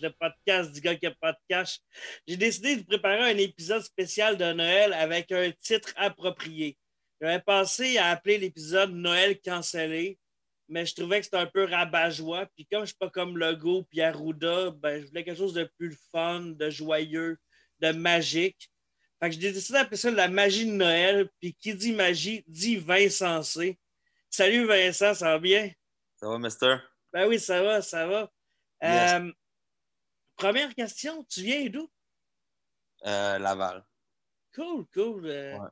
le podcast du gars qui a pas de cash. J'ai décidé de préparer un épisode spécial de Noël avec un titre approprié. J'avais pensé à appeler l'épisode Noël cancellé, mais je trouvais que c'était un peu rabat-joie. Puis comme je suis pas comme Logo puis Arruda, ben, je voulais quelque chose de plus fun, de joyeux, de magique. Fait que j'ai décidé d'appeler ça la magie de Noël. Puis qui dit magie dit vin sensé. Salut Vincent, ça va bien? Ça va, mister? Ben oui, ça va, ça va. Yes. Euh, première question, tu viens d'où? Euh, Laval. Cool, cool. Euh, Ouais.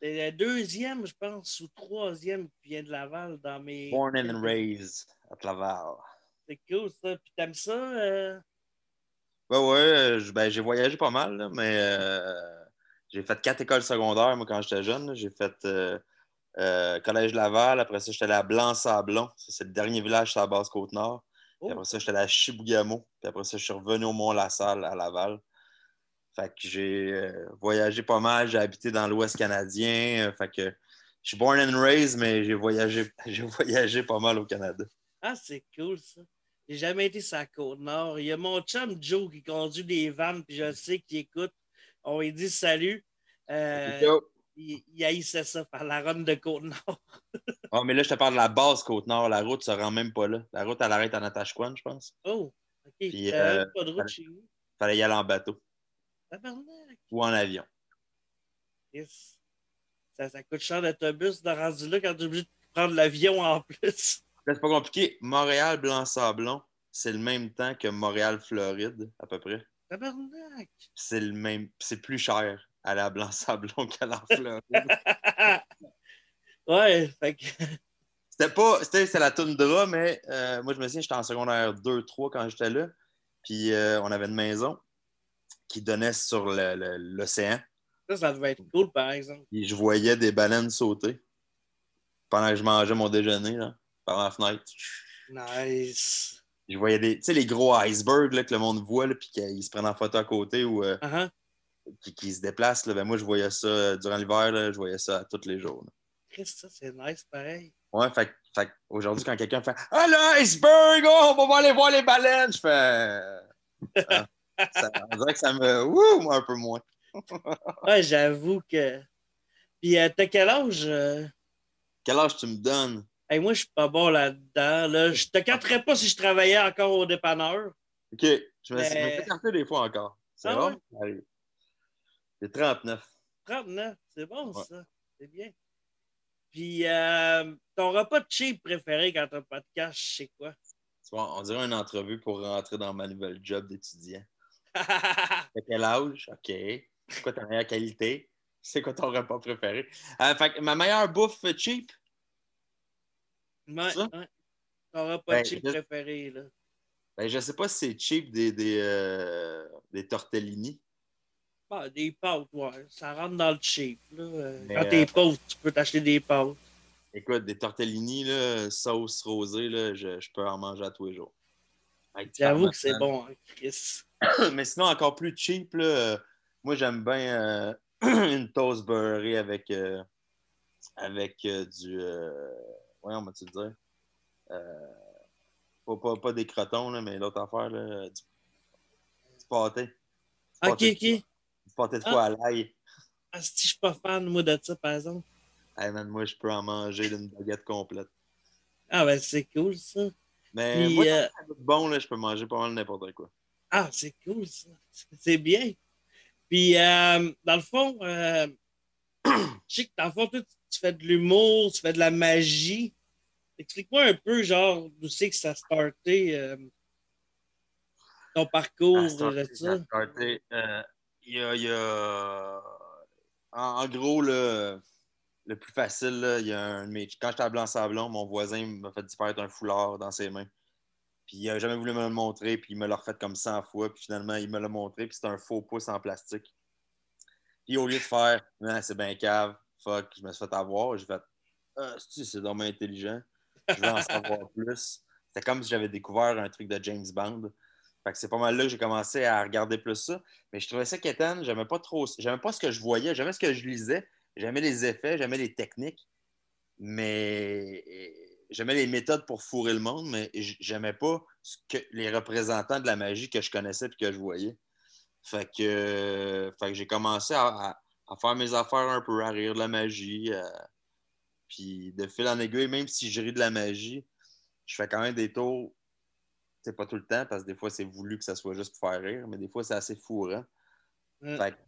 C'est la deuxième, je pense, ou troisième qui vient de Laval dans mes. Born and raised at Laval. C'est cool, ça. Puis t'aimes ça? euh? Ouais, ouais, euh, ben, j'ai voyagé pas mal, là, mais euh, j'ai fait quatre écoles secondaires, moi, quand j'étais jeune. J'ai fait euh, euh, Collège Laval, après ça, j'étais allé à Blanc-Sablon. C'est le dernier village sur la basse Côte-Nord. Puis Oh. après ça, j'étais allé à Chibougamau. Puis après ça, je suis revenu au Mont-la-Salle à Laval. Fait que j'ai euh, voyagé pas mal. J'ai habité dans l'Ouest canadien. Euh, fait que je suis born and raised, mais j'ai voyagé, j'ai voyagé pas mal au Canada. Ah, c'est cool, ça. J'ai jamais été sur la Côte-Nord. Il y a mon chum Joe qui conduit des vannes, puis je sais qu'il écoute. On lui dit salut. Euh, il, il haïssait ça par la run de Côte-Nord. Ah, mais là, je te parle de la base Côte-Nord. La route ne se rend même pas là. La route, elle arrête à Natashquan, je pense. Oh, OK. Puis, T'as euh, pas de route chez vous? fallait y aller en bateau Tabarnak. ou en avion. Yes. Ça, ça coûte cher d'autobus de rendu là quand tu es obligé de prendre l'avion en plus. C'est pas compliqué. Montréal, Blanc-Sablon, c'est le même temps que Montréal, Floride, à peu près. Tabarnak! C'est le même. C'est plus cher aller à Blanc-Sablon qu'aller en Floride. ouais, fait que. C'était pas. C'était la toundra, mais euh, moi, je me souviens, j'étais en secondaire 2-3 quand j'étais là. Puis euh, on avait une maison qui donnait sur l'océan. Ça, ça devait être cool, par exemple. Puis je voyais des baleines sauter pendant que je mangeais mon déjeuner là, par la fenêtre. Nice. Je voyais des, tu sais, les gros icebergs là, que le monde voit, là, puis qu'ils se prennent en photo à côté ou euh, Uh-huh. qui, qui se déplacent, là, ben moi, je voyais ça durant l'hiver, là, je voyais ça tous les jours. là. Ça, c'est nice, pareil. Ouais, fait, fait aujourd'hui, quand quelqu'un fait Ah, l'iceberg, oh, on va aller voir les baleines, je fais. Ah, ça- on dirait que ça me. Ouh, moi, un peu moins. Ouais, j'avoue que. Puis, euh, t'as quel âge? euh? Quel âge tu me donnes? Hey, moi, je suis pas bon là-dedans. Là. Je te capterais pas si je travaillais encore au dépanneur. OK, je me fais des fois encore. C'est Ah vrai? Allez. J'ai 39. 39, c'est bon, Ouais. ça. C'est bien. Puis, euh, ton repas de cheap préféré quand t'as pas de cash, c'est quoi? On dirait une entrevue pour rentrer dans ma nouvelle job d'étudiant. T'as quel âge? OK. C'est quoi ta meilleure qualité? C'est quoi ton repas préféré? Euh, fait ma meilleure bouffe cheap? Ouais, Ça? ouais. Ton repas Ben, de cheap je- préféré, là. Ben, je sais pas si c'est cheap des, des, euh, des tortellini. Des pâtes, ouais. Ça rentre dans le cheap. Là. Euh, Mais, Quand t'es euh, pauvre, tu peux t'acheter des pâtes. Écoute, des tortellini, là, sauce rosée, là, je, je peux en manger à tous les jours. J'avoue que c'est bon, hein, Chris. Mais sinon, encore plus cheap, là, euh, moi, j'aime bien euh, une toast beurrée avec, euh, avec du. Ouais, on va te dire? Pas, pas, pas des crotons, là, mais l'autre affaire, là, du, du pâté. Du Ok, pâté de- ok. Pâté de Ah. foie à l'ail? Ah, si je suis pas fan, moi, de ça, par exemple. Hey, man, moi, je peux en manger d'une baguette complète. Ah, ben, c'est cool, ça. Mais Puis, moi, euh, ça goûte bon, là, je peux manger pas mal n'importe quoi. Ah, c'est cool, ça. C'est bien. Puis, euh, dans le fond, euh, je sais que dans le fond, toi, tu, fais de l'humour, tu fais de la magie. Explique-moi un peu, genre, d'où c'est que ça a starté, ton parcours Ah, de starté, ça. ça a starté, Il y a. En, gros, là, le plus facile, il y a un de Quand j'étais à Blanc-Sablon, mon voisin m'a fait disparaître un foulard dans ses mains. Puis il n'a jamais voulu me le montrer, puis il me l'a refait comme 100 fois, puis finalement, il me l'a montré, puis c'était un faux pouce en plastique. Puis au lieu de faire, Ah, c'est bien cave, fuck, je me suis fait avoir, j'ai fait, ah, c'est dommage intelligent, je veux en savoir plus. C'était comme si j'avais découvert un truc de James Bond. Fait que c'est pas mal là que j'ai commencé à regarder plus ça. Mais je trouvais ça quétaine, j'aimais pas trop, j'aimais pas ce que je voyais, j'aimais ce que je lisais, j'aimais les effets, j'aimais les techniques, mais j'aimais les méthodes pour fourrer le monde, mais j'aimais pas les représentants de la magie que je connaissais et que je voyais. Fait que, j'ai commencé à, faire mes affaires un peu, à rire de la magie. puis de fil en aiguille, même si je ris de la magie, je fais quand même des tours. C'est pas tout le temps, parce que des fois, c'est voulu que ça soit juste pour faire rire, mais des fois, c'est assez fourrant. Fait que-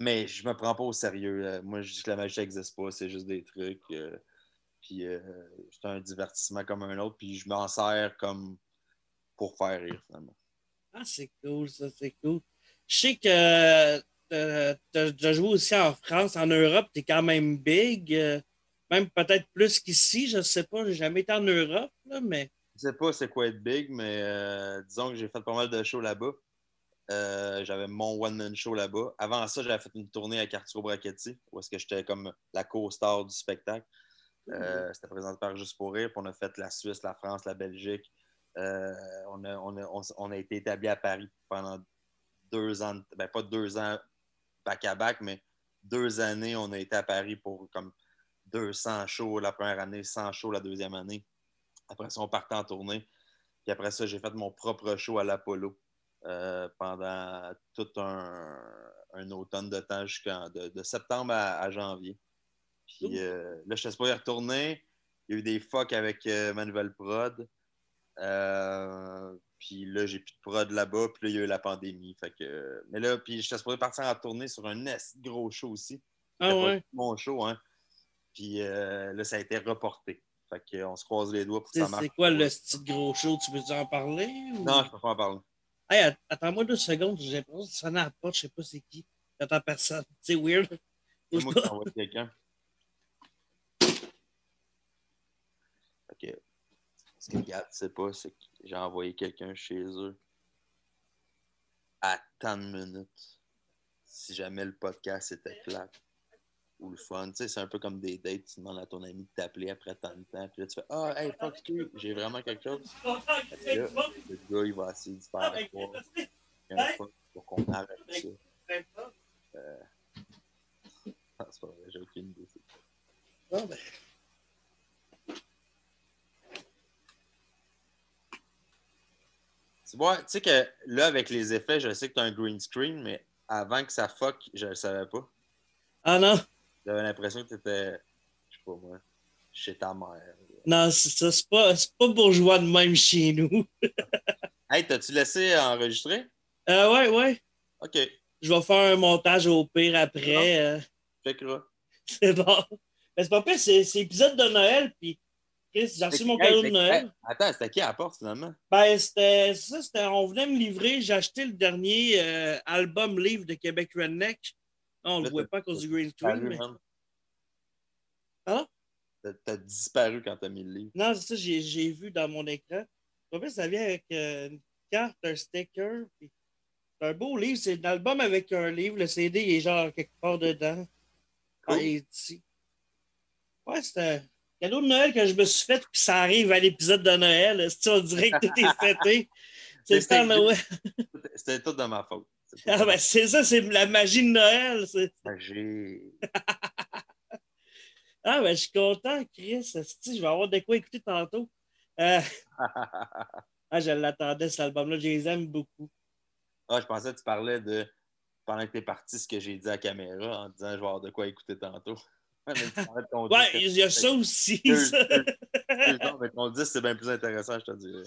mais je me prends pas au sérieux. euh, Moi, je dis que la magie n'existe pas, c'est juste des trucs. euh, puis euh, c'est un divertissement comme un autre, puis je m'en sers comme pour faire rire, finalement. Ah, c'est cool, ça, c'est cool. Je sais que tu as joué aussi en France, en Europe, tu es quand même big. euh, même peut-être plus qu'ici, je sais pas, j'ai jamais été en Europe, là, mais sais pas c'est quoi être big, mais euh, disons que j'ai fait pas mal de shows là-bas. Euh, j'avais mon one-man show là-bas. Avant ça, j'avais fait une tournée avec Arturo Brachetti, où est-ce que j'étais comme la co-star du spectacle. Euh, C'était présenté par Juste pour rire. Puis on a fait la Suisse, la France, la Belgique. Euh, on, a, on, a, on a été établi à Paris pendant deux ans. Ben, pas deux ans back-à-back, mais deux années, on a été à Paris pour comme 200 shows la première année, 100 shows la deuxième année. Après ça, on partait en tournée. Puis après ça, j'ai fait mon propre show à l'Apollo euh, pendant tout un, un automne de temps, jusqu'en de, de septembre à, à janvier. Puis euh, là, je ne sais pas y retourner. Il y a eu des fucks avec euh, ma nouvelle prod. Euh, puis là, j'ai plus de prod là-bas. Puis là, il y a eu la pandémie. Fait que, mais là, puis je suis supposé partir en tournée sur un gros show aussi. ah ouais? mon show, hein. Puis euh, là, ça a été reporté. Fait qu'on se croise les doigts pour que ça marche. c'est quoi le style gros show? Tu veux en parler? ou- Non, je peux pas en parler. Hey, attends-moi deux secondes, j'ai l'impression que ça la porte, je sais pas c'est qui. J'attends personne. C'est weird. C'est moi pas. qui envoie quelqu'un. OK. Ce que Gad sait pas, c'est que j'ai envoyé quelqu'un chez eux à tant de minutes. Si jamais le podcast était plat ou le fun. Tu sais, c'est un peu comme des dates. Tu demandes à ton ami de t'appeler après tant de temps. Puis là, tu fais Ah, hey, fuck you, j'ai vraiment quelque chose. Là, le gars, il va essayer de faire a un fuck pour qu'on arrête ça. Euh... Ah, c'est pas vrai, j'ai aucune idée. Ah, ben. Tu vois, tu sais que là, avec les effets, je sais que tu as un green screen, mais avant que ça fuck, je le savais pas. Ah non? J'avais l'impression que tu étais, je sais pas moi, chez ta mère. Non, c'est ça. C'est pas, pas bourgeois de même chez nous. Hey, t'as-tu laissé enregistrer? Euh, ouais, ouais. OK. Je vais faire un montage au pire après. euh, Checkeras. c'est bon. Mais c'est pas pire, c'est, épisode de Noël, puis j'ai reçu mon cadeau de Noël. attends, c'était qui à la porte finalement? Ben, c'était ça, c'était, on venait me livrer, j'ai acheté le dernier euh, album livre de Québec Redneck. Non, on le Là, voit pas à cause du green screen. Mais... Hein? T'as- disparu quand t'as mis le livre. Non, c'est ça, j'ai, vu dans mon écran. En fait, ça vient avec euh, une carte, un sticker. puis C'est un beau livre, c'est un album avec un livre. Le CD il est genre quelque part dedans. Ah, Cool. ici. Ouais, c'est un cadeau de Noël que je me suis fait, puis ça arrive à l'épisode de Noël. Si on dirait que tout est fêté? C'est le temps Noël. C'était tout de ma faute. Ah, ben, c'est ça, c'est la magie de Noël. J'ai- Ah, ben, je suis content, Chris. Je vais avoir de quoi écouter tantôt. Euh, ah, je l'attendais, cet album-là. Je les aime beaucoup. Ah, je pensais que tu parlais de pendant que t'es parti, ce que j'ai dit à la caméra en disant je vais avoir de quoi écouter tantôt. Tu Ouais, il y a ça aussi. Ça. mais ton disque, c'est bien plus intéressant, je te dirais.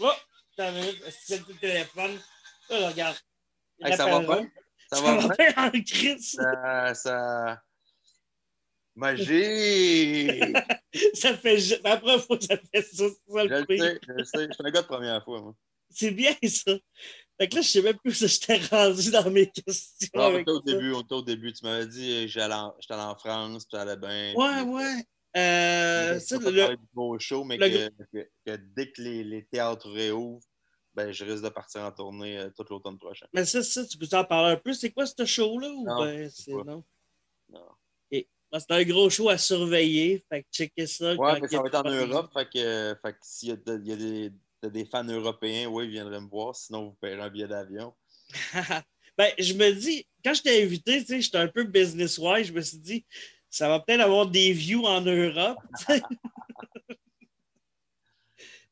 Oh, t'as le téléphone? Là, regarde. Hey, ça va bien? Ça Ça va bien? en crise. Ça. ça... Magie! Ça fait ju- la première fois que ça fait ça. ça Je le le sais, je le sais. Je suis un gars de première fois, moi. C'est bien ça. Fait que là, je sais même plus où ça j'étais rendu dans mes questions. Non, on était au ça. début, on était au début. Tu m'avais dit euh, j'étais allé en France, puis ça allait bien. Ouais, puis- ouais. Euh, ça, pas le- beau show, mais le que, que- que dès que les, les théâtres réouvrent, ben, je risque de partir en tournée euh, tout l'automne prochain. Mais ça, ça, tu peux t'en parler un peu? C'est quoi ce show-là? Ou Non, ben, c'est non? Non. Ben, c'est un gros show à surveiller. Fait que checker ça. Ouais, mais ça va être en Europe. Fait que, fait que s'il y a, de- il y a des, fans européens, oui, ils viendraient me voir. Sinon, vous paierez un billet d'avion. ben, je me dis, quand je t'ai invité, tu sais, j'étais un peu business-wise, je me suis dit, ça va peut-être avoir des views en Europe.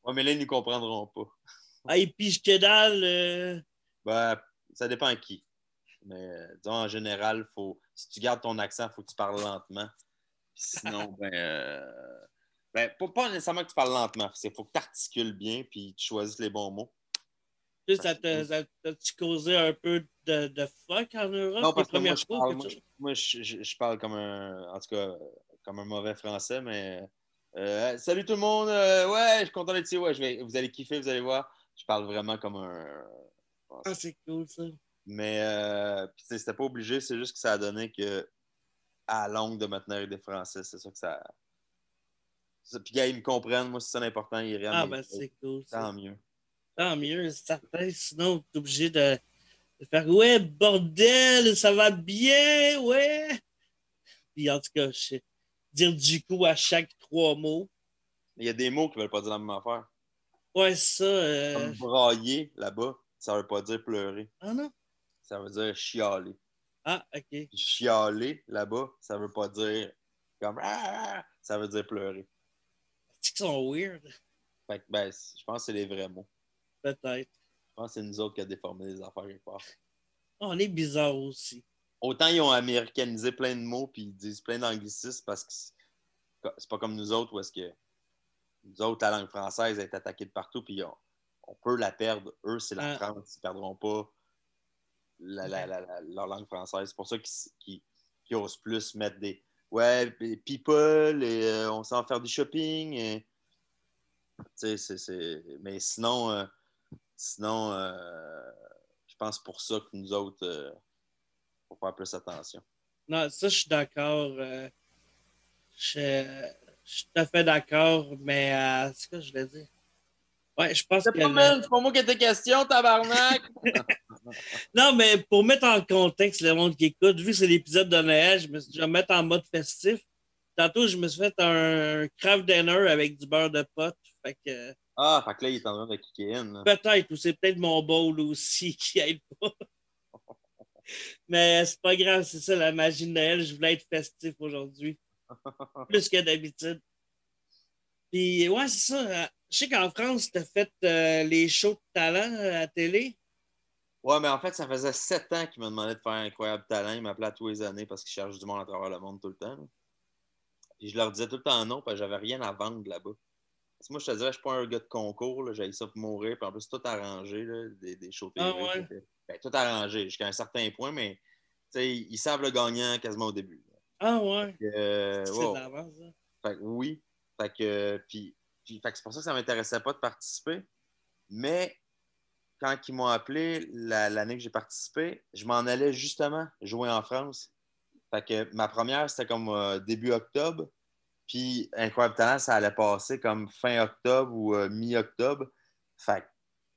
Ouais, mais là, ils ne nous comprendront pas. Et puis, je que dalle. euh, Ben, ça dépend à qui. Mais euh, disons, en général, faut, si tu gardes ton accent, il faut que tu parles lentement. Sinon, ben, euh, ben pas, pas nécessairement que tu parles lentement. Il faut que tu articules bien puis tu choisisses les bons mots. tu sais, ça t'as-tu causé un peu de, de fuck en Europe Non, parce que moi, je fois? parle, moi, je, moi, je- je- je parle comme un, en tout cas, comme un mauvais français, mais euh, salut tout le monde, euh, ouais, je suis content d'être ici, ouais, je vais, vous allez kiffer, vous allez voir. Je parle vraiment comme un. Ah, c'est cool, ça. Mais euh, c'était pas obligé, c'est juste que ça a donné que à longue de me tenir avec des Français, c'est ça que ça. Puis gars, ils me comprennent, moi c'est ça l'important, ils rient. Ah, ben, c'est cool. ça. Tant mieux. Tant mieux, c'est certain. Sinon, t'es obligé de, de faire Ouais, bordel, ça va bien, ouais. Puis en tout cas, je sais, dire du coup à chaque trois mots. Il y a des mots qui veulent pas dire la même affaire. Ouais, ça. euh, Comme brailler là-bas, ça veut pas dire pleurer. Ah non? Ça veut dire chialer. Ah, OK. Chialer là-bas, ça veut pas dire comme Ah! ça veut dire pleurer. C'est qu'ils sont weird, Fait que ben, je pense que c'est les vrais mots. peut-être. Je pense que c'est nous autres qui a déformé les affaires quelque part. Ah, on est bizarre aussi. Autant ils ont américanisé plein de mots puis ils disent plein d'anglicismes parce que c'est pas comme nous autres où est-ce que nous autres, la langue française est attaquée de partout puis on, on peut la perdre. Eux, c'est la Ah. France. Ils perdront pas la- la- la- la- leur langue française. C'est pour ça qu'ils osent plus mettre des Ouais, people, et, euh, on s'en faire du shopping. et- Mais sinon, euh, sinon euh, je pense pour ça que nous autres, euh, faut faire plus attention. Non, ça, je suis d'accord. je, je suis tout à fait d'accord, mais euh, c'est quoi que je voulais dire? Ouais, je pense que. le- c'est pas moi qui était question, tabarnak! Non, mais pour mettre en contexte le monde qui écoute, vu que c'est l'épisode de Noël, je me suis je vais me mettre en mode festif. Tantôt, je me suis fait un craft dinner avec du beurre de pote. Fait que ah, fait que là, il est en train de kicker in. peut-être, ou c'est peut-être mon bowl aussi qui aide pas. Mais c'est pas grave, c'est ça la magie de Noël. Je voulais être festif aujourd'hui. Plus que d'habitude. Puis, ouais, c'est ça. Je sais qu'en France, tu as fait euh, les shows de talent à la télé. Ouais, mais en fait, ça faisait sept ans qu'il me demandait de faire un incroyable talent. Il m'appelait tous les années parce qu'il cherche du monde à travers le monde tout le temps. Puis je leur disais tout le temps non, parce que j'avais rien à vendre là-bas. moi, je te disais, je suis pas un gars de concours, j'avais ça pour mourir, puis en plus, tout arrangé, là, des, des shows Ah ouais? Ben, tout arrangé jusqu'à un certain point, mais ils savent le gagnant quasiment au début. Ah ouais. Euh, c'est wow. l'avance, ça. Fait que oui. Fait que, puis, puis- fait que c'est pour ça que ça ne m'intéressait pas de participer. Mais quand ils m'ont appelé la- l'année que j'ai participé, je m'en allais justement jouer en France. Fait que ma première, c'était comme euh, début octobre. Puis Incroyable Talent, ça allait passer comme fin octobre ou euh, mi-octobre. Fait que, tu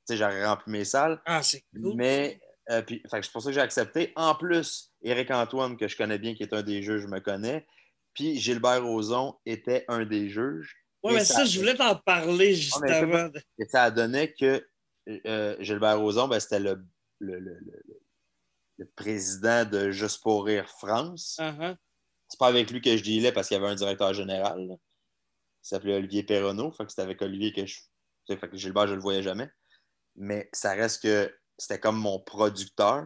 sais, j'aurais rempli mes salles. Ah, c'est cool. Mais euh, puis, c'est pour ça que j'ai accepté. En plus, Éric Antoine, que je connais bien, qui est un des juges, je me connais. Puis Gilbert Rozon était un des juges. et mais ça- ça, je voulais t'en parler juste avant. Et ça a donné que euh, Gilbert Rozon, ben, c'était le, le, le- le- président de Juste pour rire France. Ah. C'est pas avec lui que je dealais parce qu'il y avait un directeur général. là. Il s'appelait Olivier Perronneau. Fait que c'était avec Olivier que je. Fait que Gilbert, je le voyais jamais. Mais ça reste que c'était comme mon producteur.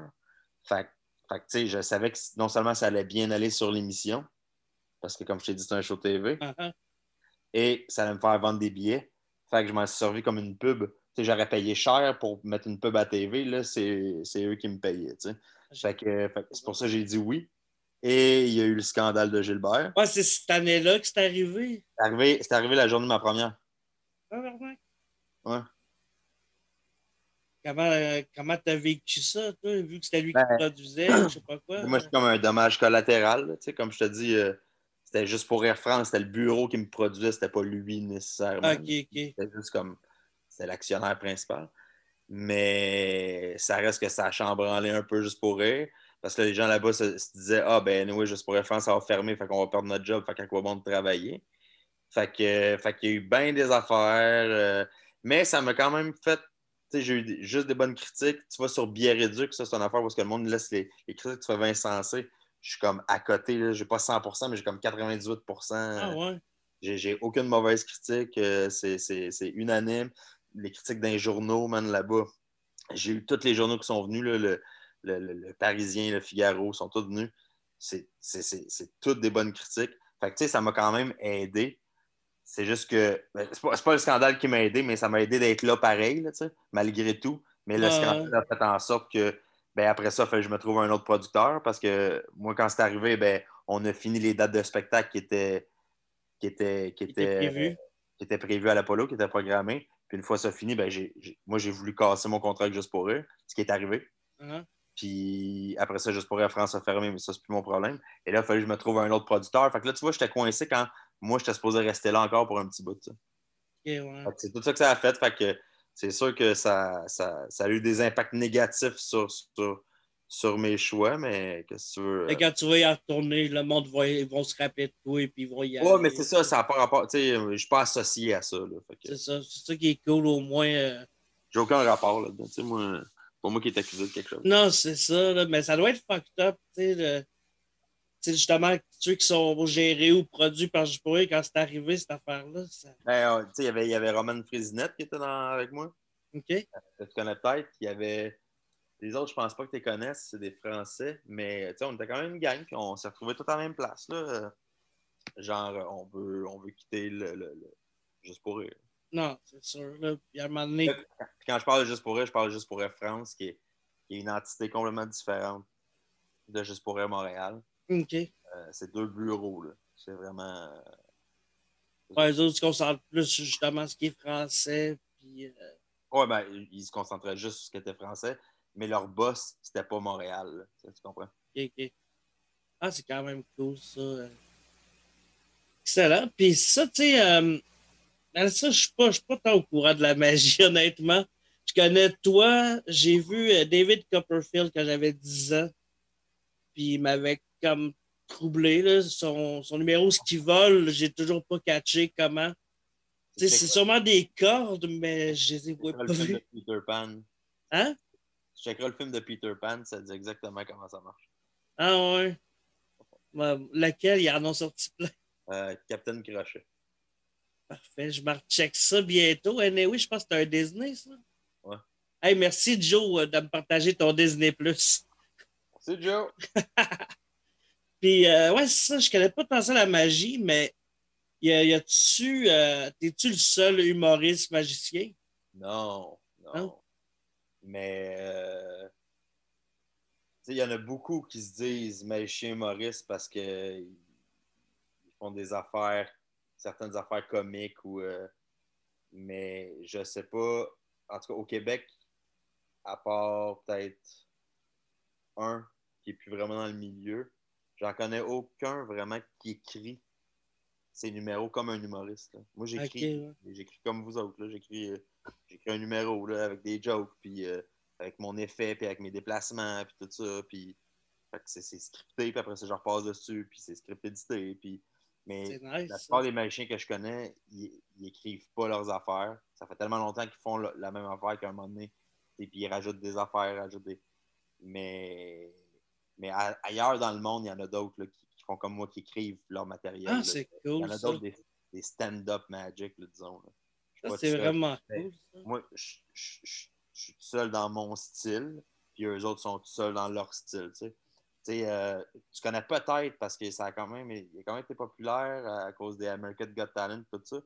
Fait, fait tu sais, je savais que non seulement ça allait bien aller sur l'émission, parce que comme je t'ai dit, c'est un show TV, ah. et ça allait me faire vendre des billets. Fait que je m'en suis servi comme une pub. Tu sais, j'aurais payé cher pour mettre une pub à TV. Là, c'est, eux qui me payaient. tu sais. Fait que, fait que c'est pour ça que j'ai dit oui. Et il y a eu le scandale de Gilbert. Ouais, c'est cette année-là que c'est arrivé. C'est arrivé, la journée de ma première. Ah? Ouais. Comment euh, comment t'as vécu ça, toi, vu que c'était lui Ben, qui produisait, je sais pas quoi? Moi, je suis comme un dommage collatéral. là, tu sais, comme je te dis, euh, c'était juste pour Air France. C'était le bureau qui me produisait. C'était pas lui nécessairement. Ah, ok, ok. C'était juste comme. C'était l'actionnaire principal. Mais ça reste que ça a chambranlé un peu juste pour rire. Parce que les gens là-bas se, se disaient Ah, ben, oui, juste pour Air France, ça va fermer. Fait qu'on va perdre notre job. Fait qu'à quoi bon de travailler? Fait que, fait qu'il y a eu bien des affaires. euh, mais ça m'a quand même fait. J'ai eu des- juste des bonnes critiques. Tu vas sur Bière Réduc, ça, c'est une affaire parce que le monde laisse les, les critiques. Tu fais Vincent C. Je suis comme à côté, là, j'ai pas 100%, mais j'ai comme 98%. Ah, ouais. J'ai, j'ai aucune mauvaise critique. euh, c'est, c'est- c'est unanime. Les critiques d'un journaux, man, là-bas. J'ai eu tous les journaux qui sont venus, là, le, le- le- le Parisien, le Figaro, sont tous venus. C'est, c'est- c'est- c'est toutes des bonnes critiques. Fait que, tu sais, ça m'a quand même aidé. C'est juste que. ben, c'est, pas, pas le scandale qui m'a aidé, mais ça m'a aidé d'être là pareil, là, malgré tout. Mais le scandale a fait en sorte que. Ben, après ça, fait que je me trouve un autre producteur parce que moi, quand c'est arrivé, ben, on a fini les dates de spectacle qui étaient, qui étaient, qui étaient, prévu. qui étaient prévues à l'Apollo, qui étaient programmées. Puis une fois ça fini, ben, moi, j'ai voulu casser mon contrat juste pour eux, ce qui est arrivé. Puis après ça, juste pour rire, France a fermé, mais ça, c'est plus mon problème. Et là, il fallait que je me trouve un autre producteur. Fait que là, tu vois, j'étais coincé quand moi, j'étais supposé rester là encore pour un petit bout. tu sais. ok, ouais. C'est tout ça que ça a fait. Fait que c'est sûr que ça, ça, ça a eu des impacts négatifs sur, sur, sur mes choix, mais qu'est-ce que tu veux. Et quand tu vas y retourner, le monde va, ils vont se rappeler de toi et puis ils vont y aller. Ouais, mais c'est ça, ça n'a pas rapport. Je suis pas associé à ça. Que C'est ça, c'est ça qui est cool au moins. euh. j'ai aucun rapport là-dedans. Moi, pour moi qui est accusé de quelque chose. Non, c'est ça, là, mais ça doit être fucked up, tu sais. le- Tu sais, justement, ceux qui sont gérés ou produits par pourrais, quand c'est arrivé, cette affaire-là, ça... Ben, euh, il y avait- y avait Roman Frisinette qui était dans- avec moi. OK? que tu connais peut-être. Il y avait. Les autres, je pense pas que tu les connaisses, c'est des Français, mais on était quand même une gang, puis on s'est retrouvés tous à la même place. Là. Genre, euh, on veut, on veut quitter le, le- le- Juste pour rire. Non, c'est sûr, là. À un moment donné, Puis quand je parle de Juste pour rire, je parle de Juste pour rire France, qui est, qui est une entité complètement différente de Juste pour rire Montréal. OK. Euh, c'est deux bureaux. là. C'est vraiment. euh, Ouais, les autres se concentrent plus sur justement ce qui est français, puis... euh, Ouais, ben, ils se concentraient juste sur ce qui était français, mais leur boss, c'était pas Montréal. là. Tu tu comprends? OK, OK. Ah, c'est quand même cool, ça. Excellent. Puis ça, tu sais, euh, ça, je suis pas, pas tant au courant de la magie, honnêtement. Je connais toi, j'ai vu David Copperfield quand j'avais 10 ans, puis il m'avait comme troublé, là, son, son numéro, ce qu'il vole, j'ai toujours pas catché comment. C'est sûrement des cordes, mais je les ai pas le film de Peter Pan? Hein? Tu checkeras le film de Peter Pan, ça dit exactement comment ça marche. Ah ouais. Ouais, Laquelle, il en ont sorti plein. Euh, Captain Crochet. Parfait, je me recheck ça bientôt. Anyway, je pense que c'est un Disney, ça. Ouais. Hey, merci Joe euh, de me partager ton Disney Plus. C'est Joe. Puis, euh, ouais, c'est ça, je connais pas tant ça la magie, mais y a- y a-tu, euh, t'es-tu le seul humoriste magicien? Non, non. Hein? Mais euh, tu sais, il y en a beaucoup qui se disent magicien humoriste parce qu'ils ils font des affaires, certaines affaires comiques ou euh, mais je sais pas. En tout cas, au Québec, à part peut-être un qui est plus vraiment dans le milieu, j'en connais aucun vraiment qui écrit ses numéros comme un humoriste. là. Moi, j'écris ouais. Comme vous autres. J'écris euh, j'écris un numéro là, avec des jokes, puis euh, avec mon effet, puis avec mes déplacements, puis tout ça. Puis c'est scripté, puis après ça, je repasse dessus, puis c'est script édité. Puis, mais la plupart des magiciens que je connais, ils, ils écrivent pas leurs affaires. Ça fait tellement longtemps qu'ils font le- la même affaire qu'à un moment donné. Et puis ils rajoutent des affaires, rajoutent des. Mais, mais a- ailleurs dans le monde, il y en a d'autres qui, qui font comme moi, qui écrivent leur matériel. Ah, c'est Il y cool. en a d'autres, des, des stand-up magic, là, disons. là. Ça, c'est vraiment Mais- cool. ça. Moi, je, je- je- je suis tout seul dans mon style, puis eux autres sont tout seuls dans leur style. Tu sais. Tu sais, euh, tu connais peut-être parce que ça a quand même, il a quand même été populaire à cause des American Got Talent, tout ça.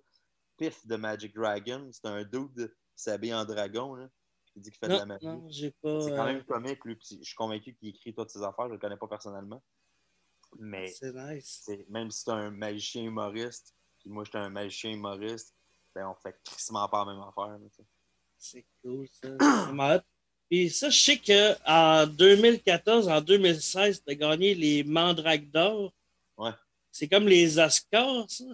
Piff de Magic Dragon, c'est un dude qui s'habille en dragon, là, qui dit qu'il fait de la magie. non, j'ai pas. C'est quand euh, même comique, lui. Je suis convaincu qu'il écrit toutes ses affaires. Je ne le connais pas personnellement. Mais C'est nice. même si c'est un magicien humoriste, puis moi, j'étais un magicien humoriste, ben, on fait crissement pas la même affaire. C'est cool, ça. C'est. Puis ça, je sais qu'en 2014, en 2016, tu as gagné les Mandraques d'or. Ouais. C'est comme les Oscars, ça.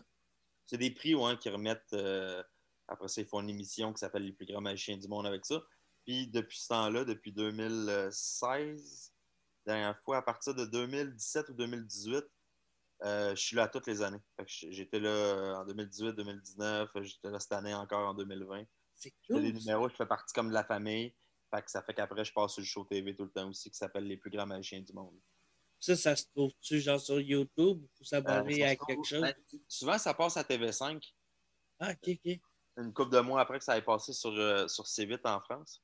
C'est des prix ouais, qui remettent. euh, après ça, ils font une émission qui s'appelle Les plus grands magiciens du monde avec ça. Puis depuis ce temps-là, depuis 2016, dernière fois, à partir de 2017 ou 2018, euh, je suis là toutes les années. J'étais là euh, en 2018, 2019, j'étais là cette année encore en 2020. C'est cool. ça. numéros, je fais partie comme de la famille. Fait que ça fait qu'après, je passe sur le show TV tout le temps aussi qui s'appelle Les plus grands magiciens du monde. Ça, ça se trouve-tu genre sur YouTube ou faut s'abonner Euh, à quelque trouve- chose? ben, souvent, ça passe à TV5. Ah, ok, ok. Une couple de mois après que ça ait passé sur, euh, sur C8 en France.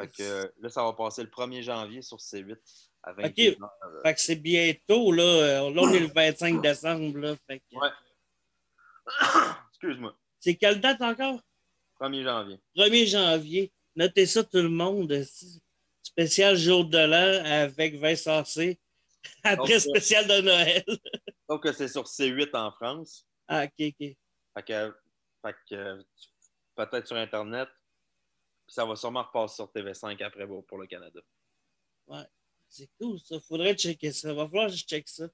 Fait que euh, là, ça va passer le 1er janvier sur C8 à 21 heures. Fait que c'est bientôt, là. Euh, Là, on est le 25 décembre, là. Fait que- Ouais. Excuse-moi. C'est quelle date encore? 1er janvier. 1er janvier. Notez ça, tout le monde. Spécial jour de l'an avec Vincent C. Après spécial de Noël. Donc, c'est sur C8 en France. Ah, ok, ok. Fait que, fait que, euh, peut-être sur Internet. Ça va sûrement repasser sur TV5 après pour le Canada. C'est cool, ça. Faudrait checker ça. Va falloir que je check ça.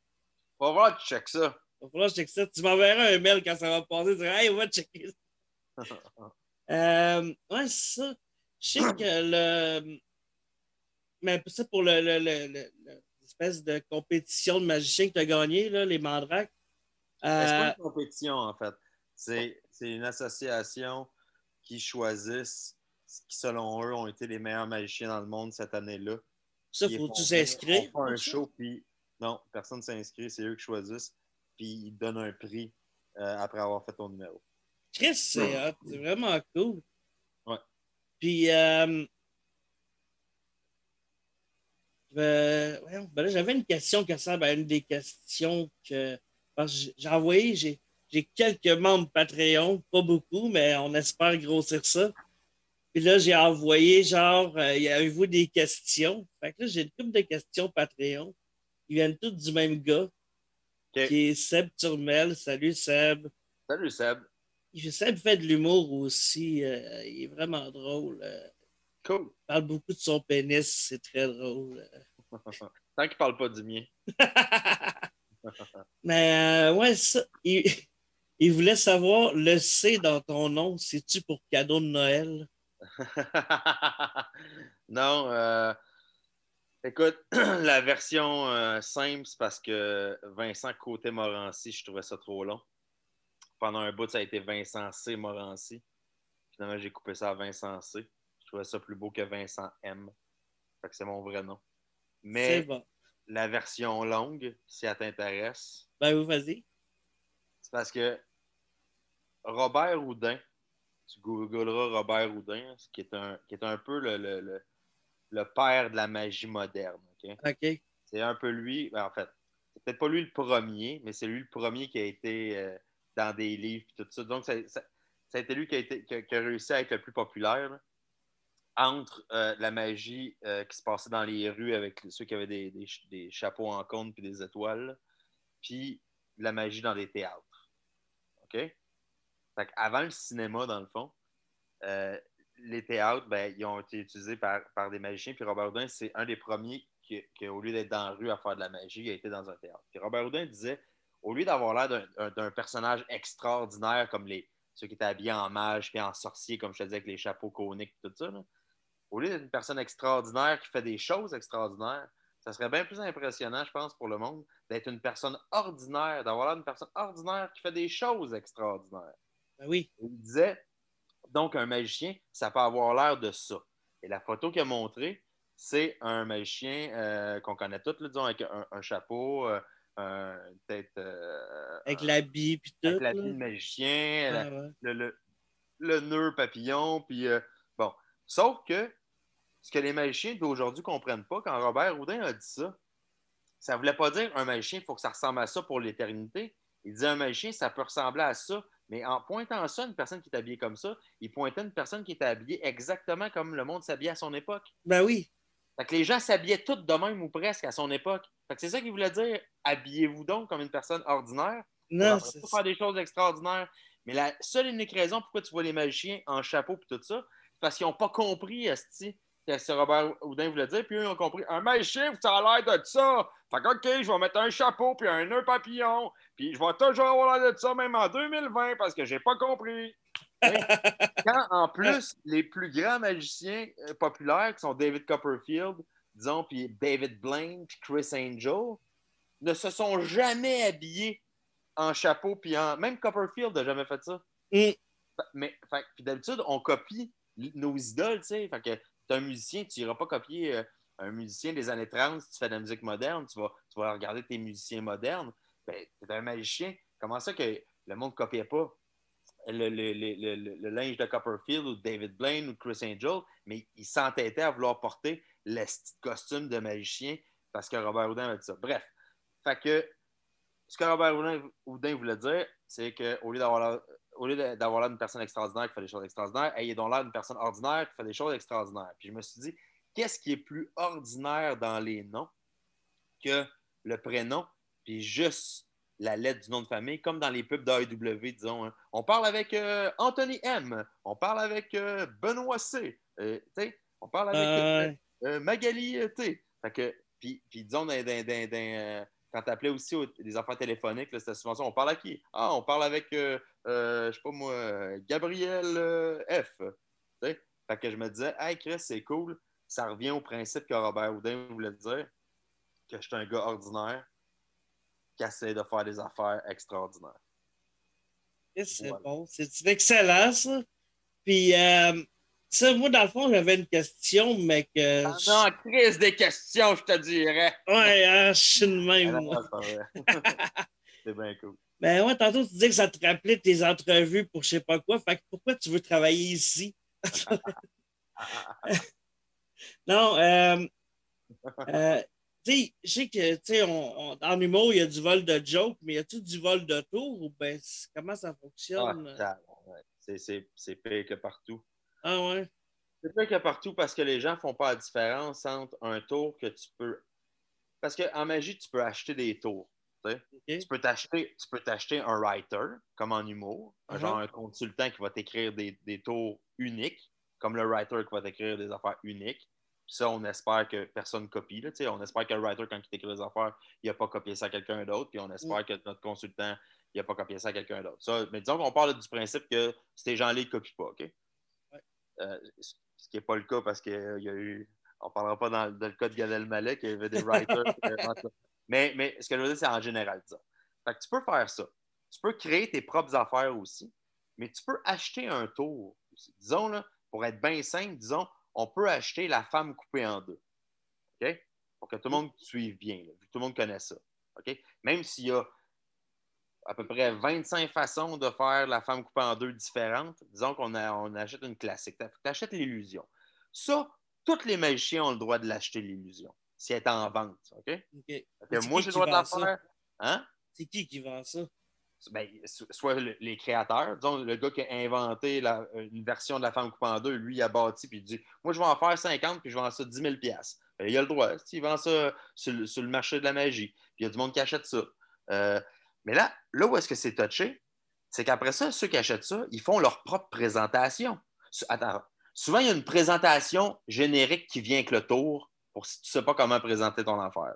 Va voir, tu check ça. Va falloir que je check ça. Tu m'enverras un mail quand ça va passer. Tu diras, hey, va checker ça. Euh, ouais, c'est ça. Je sais que le. Mais ça, pour le, le- le- le- le- l'espèce de compétition de magicien que tu as gagné, là, les mandrakes. Mais C'est euh, pas une compétition, en fait. C'est c'est une association qui choisissent qui, selon eux, ont été les meilleurs magiciens dans le monde cette année-là. ça, faut-tu s'inscrire? Un show, puis non, personne ne s'inscrit, c'est eux qui choisissent, puis ils donnent un prix euh, après avoir fait ton numéro. Chris, c'est hot. C'est vraiment cool. Ouais. Puis, euh, euh, ben j'avais une question qui ressemble à une des questions que. que j'ai- envoyé, j'ai, j'ai quelques membres Patreon, pas beaucoup, mais on espère grossir ça. Puis là, j'ai envoyé genre, euh, y avez-vous des questions? Fait que là, j'ai une couple de questions Patreon. Ils viennent toutes du même gars, qui est Seb Turmel. Salut Seb. Salut Seb. Seb fait de l'humour aussi. euh, il est vraiment drôle. euh, Cool. il parle beaucoup de son pénis. C'est très drôle. euh. Tant qu'il parle pas du mien. Mais euh, ouais, ça. Il, il voulait savoir le C dans ton nom, c'est-tu pour cadeau de Noël? non, euh, écoute, la version euh, simple, c'est parce que Vincent Côté-Morancy, je trouvais ça trop long. Pendant un bout, ça a été Vincent C. Morancy. Finalement, j'ai coupé ça à Vincent C. Je trouvais ça plus beau que Vincent M. Fait que c'est mon vrai nom. Mais bon. la version longue, si elle t'intéresse, Ben oui, vas-y. c'est parce que Robert Houdin, tu googleras Robert Houdin, qui est un, qui est un peu le, le- le- le père de la magie moderne. ok? OK. C'est un peu lui, ben, en fait, c'est peut-être pas lui le premier, mais c'est lui le premier qui a été euh, dans des livres et tout ça. Donc, ça, ça- ça a été lui qui a, été- qui a- qui a réussi à être le plus populaire là, entre euh, la magie euh, qui se passait dans les rues avec ceux qui avaient des, des ch- des chapeaux en cône puis des étoiles, puis la magie dans des théâtres. OK? Avant le cinéma, dans le fond, euh, les théâtres, ben, ils ont été utilisés par, par des magiciens. Puis Robert Houdin, c'est un des premiers qui, au lieu d'être dans la rue à faire de la magie, il a été dans un théâtre. Puis Robert Houdin disait, au lieu d'avoir l'air d'un- personnage extraordinaire comme les, ceux qui étaient habillés en mage puis en sorcier, comme je te disais, avec les chapeaux coniques et tout ça, au lieu d'être une personne extraordinaire qui fait des choses extraordinaires, ça serait bien plus impressionnant, je pense, pour le monde, d'être une personne ordinaire, d'avoir l'air d'une personne ordinaire qui fait des choses extraordinaires. Ben oui. Il disait, donc un magicien, ça peut avoir l'air de ça. Et la photo qu'il a montrée, c'est un magicien euh, qu'on connaît tous, là, disons, avec un, un chapeau, euh, un- peut-être euh, Avec l'habit puis tout. avec de magicien, la- Ouais, ouais. le, le, le nœud papillon, puis bon. Sauf que ce que les magiciens d'aujourd'hui ne comprennent pas, quand Robert Houdin a dit ça, ça ne voulait pas dire un magicien, il faut que ça ressemble à ça pour l'éternité. Il disait un magicien, ça peut ressembler à ça, mais en pointant ça, une personne qui est habillée comme ça, il pointait une personne qui était habillée exactement comme le monde s'habillait à son époque. Ben oui. Fait que les gens s'habillaient tous de même ou presque à son époque. Fait que c'est ça qu'il voulait dire. Habillez-vous donc comme une personne ordinaire. Non, c'est ça faire des choses extraordinaires. Mais la seule et unique raison pourquoi tu vois les magiciens en chapeau et tout ça, c'est parce qu'ils n'ont pas compris, Esti, que ce Robert Houdin voulait dire. Puis eux, ils ont compris. Un magicien, ça a l'air de ça. Fait que, OK, je vais mettre un chapeau puis un nœud papillon. Puis je vais toujours avoir l'air de ça, même en 2020, parce que j'ai pas compris. Quand, en plus, les plus grands magiciens euh, populaires, qui sont David Copperfield, disons, puis David Blaine, puis Chris Angel, ne se sont jamais habillés en chapeau, puis en... Même Copperfield n'a jamais fait ça. Mm. Mais fait, puis d'habitude, on copie nos idoles, tu sais. Fait que t'es un musicien, tu n'iras pas copier euh, un musicien des années 30 si tu fais de la musique moderne, tu vas, tu regarder tes musiciens modernes. Ben, t'es un magicien. Comment ça que le monde ne copiait pas le, le- le- le- linge de Copperfield ou David Blaine ou Chris Angel, mais il s'entêtait à vouloir porter le costume de magicien parce que Robert Houdin a dit ça. Bref, fait que ce que Robert Houdin, voulait dire, c'est qu'au lieu d'avoir au lieu d'avoir l'air d'une personne extraordinaire qui fait des choses extraordinaires, ayez donc l'air d'une personne ordinaire qui fait des choses extraordinaires. Puis je me suis dit, qu'est-ce qui est plus ordinaire dans les noms que le prénom, puis juste la lettre du nom de famille, comme dans les pubs d'AEW, disons. hein. On parle avec euh, Anthony M, on parle avec euh, Benoît C, euh, on parle avec Magali T. Puis, puis disons, quand tu appelais aussi aux- des affaires téléphoniques, c'était souvent ça. On parle à qui? Ah, on parle avec, je sais pas moi, Gabriel F. Tu sais? Fait que je me disais, hey Chris, c'est cool. Ça revient au principe que Robert Houdin voulait dire, que je suis un gars ordinaire qui essaie de faire des affaires extraordinaires. C'est Voilà. bon. C'est excellent, ça. Puis, euh, ça, moi, dans le fond, j'avais une question, mais que. Ah non, Chris, des questions, je te dirais. Ouais, hein, je suis de Ah même, vrai. c'est bien cool. Ben ouais, tantôt, tu disais que ça te rappelait tes entrevues pour je sais pas quoi. Fait que pourquoi tu veux travailler ici? non, euh, euh, tu sais, je sais que, tu sais, en humour, il y a du vol de joke, mais y a-tu du vol de tour ou ben, comment ça Ah, fonctionne? ouais. C'est- pire que partout. Ah ouais? C'est pire que partout parce que les gens ne font pas la différence entre un tour que tu peux. Parce qu'en magie, tu peux acheter des tours. tu peux t'acheter, tu peux t'acheter un writer, comme en humour, un Mhm. genre un consultant qui va t'écrire des, des tours uniques, comme le writer qui va t'écrire des affaires uniques. Puis ça, on espère que personne copie. Là, on espère que le writer, quand il t'écrit des affaires, il n'a pas copié ça à quelqu'un d'autre. Puis on espère que notre consultant, il n'a pas copié ça à quelqu'un d'autre. Ça, mais disons qu'on parle du principe que ces gens-là, ils ne copient pas. OK? Ouais. Euh, ce qui n'est pas le cas parce qu'il y a eu. On ne parlera pas dans, dans le cas de Gad Elmaleh, qu'il y avait des writers. euh, mais, mais ce que je veux dire, c'est en général ça. Fait que tu peux faire ça. Tu peux créer tes propres affaires aussi, mais tu peux acheter un tour. Disons, là, pour être bien simple, disons, on peut acheter la femme coupée en deux. OK? Pour que tout le monde suive bien, là, vu que tout le monde connaît ça. OK? Même s'il y a à peu près 25 façons de faire la femme coupée en deux différentes, disons qu'on on achète une classique. Tu achètes l'illusion. Ça, tous les magiciens ont le droit de l'acheter, l'illusion, si elle est en vente. OK? OK. Fait que C'est moi, j'ai le droit de la faire. Hein? C'est qui qui vend ça? Ben, so- soit le- les créateurs, disons, le gars qui a inventé une version de la femme coupée en deux, lui, il a bâti, puis il dit Moi, je vais en faire 50, puis je vends ça 10 000 piastres. Ben, il a le droit. Il vend ça sur, le- marché de la magie. Puis il y a du monde qui achète ça. Euh, mais là, là où est-ce que c'est touché, c'est qu'après ça, ceux qui achètent ça, ils font leur propre présentation. Attends, souvent, il y a une présentation générique qui vient avec le tour pour si tu ne sais pas comment présenter ton affaire.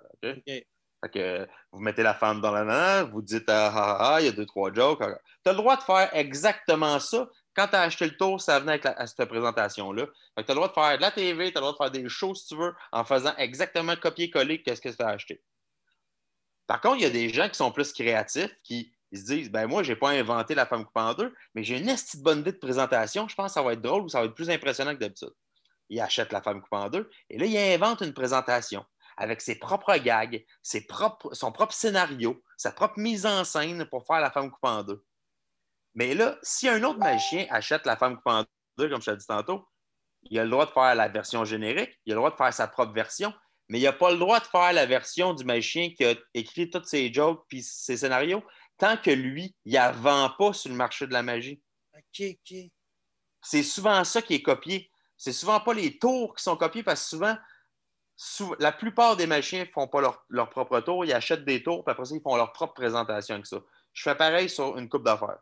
Fait que vous mettez la femme dans la nana, vous dites ah, ah, ah, il y a deux, trois jokes. Tu as le droit de faire exactement ça. Quand tu as acheté le tour, ça venait avec à cette présentation-là. Tu as le droit de faire de la TV, tu as le droit de faire des shows si tu veux, en faisant exactement copier-coller qu'est-ce que tu as acheté. Par contre, il y a des gens qui sont plus créatifs, qui ils se disent ben moi, je n'ai pas inventé la femme coupée en deux, mais j'ai une esti de bonne idée de présentation, je pense que ça va être drôle ou ça va être plus impressionnant que d'habitude. Il achète la femme coupée en deux et là, il invente une présentation avec ses propres gags, ses propres, son propre scénario, sa propre mise en scène pour faire la femme coupée en deux. Mais là, si un autre magicien achète la femme coupée en deux, comme je t'ai dit tantôt, il a le droit de faire la version générique, il a le droit de faire sa propre version, mais il n'a pas le droit de faire la version du magicien qui a écrit tous ses jokes puis ses scénarios tant que lui, il ne vend pas sur le marché de la magie. OK, OK. C'est souvent ça qui est copié. C'est souvent pas les tours qui sont copiés parce que souvent, la plupart des magiciens ne font pas leur, leur propre tour. Ils achètent des tours, puis après ça, ils font leur propre présentation avec ça. Je fais pareil sur une coupe d'affaires.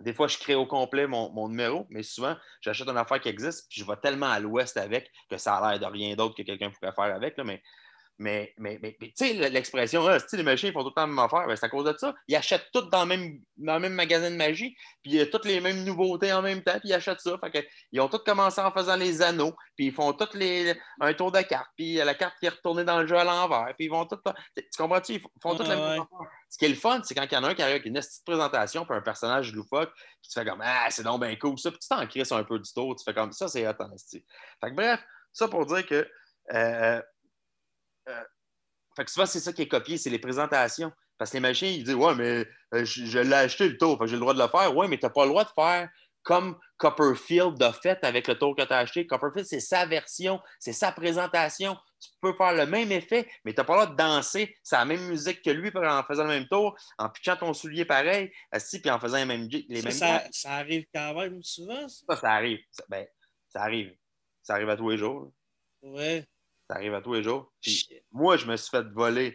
Des fois, je crée au complet mon, mon numéro, mais souvent, j'achète une affaire qui existe, puis je vais tellement à l'ouest avec que ça a l'air de rien d'autre que quelqu'un pourrait faire avec. là, mais mais, mais, mais, mais tu sais, l'expression, ah, c'est-tu, les machines ils font tout le temps la même affaire, Ben, c'est à cause de ça. Ils achètent tout dans le même, dans le même magasin de magie, puis il y a toutes les mêmes nouveautés en même temps, puis ils achètent ça. Fait que, ils ont tous commencé en faisant les anneaux, puis ils font toutes les, un tour de carte, puis la carte qui est retournée dans le jeu à l'envers, puis ils vont tout. Tu comprends-tu? Ils font toutes la Ouais, même ouais. affaire. Ce qui est le fun, c'est quand il y en a un qui arrive avec une petite présentation, puis un personnage loufoque, puis tu fais comme Ah, c'est donc bien cool, ça, puis tu t'en crisses un peu du tour, tu fais comme ça, c'est hot. Fait que bref, ça pour dire que. euh, euh, fait que souvent, c'est ça qui est copié, c'est les présentations. Parce que les machines, ils disent Ouais, mais euh, je, je l'ai acheté le tour, fait que j'ai le droit de le faire. Ouais, mais tu n'as pas le droit de faire comme Copperfield a fait avec le tour que tu as acheté. Copperfield, c'est sa version, c'est sa présentation. Tu peux faire le même effet, mais tu n'as pas le droit de danser. C'est la même musique que lui en faisant le même tour, en pitchant ton soulier pareil, assis, puis en faisant les mêmes, les Ça, mêmes ça, gags. ça arrive quand même souvent, ça? Ça, ça arrive. Ça, ben, ça arrive. Ça arrive à tous les jours. là. Ça arrive à tous les jours. Puis moi, je me suis fait voler.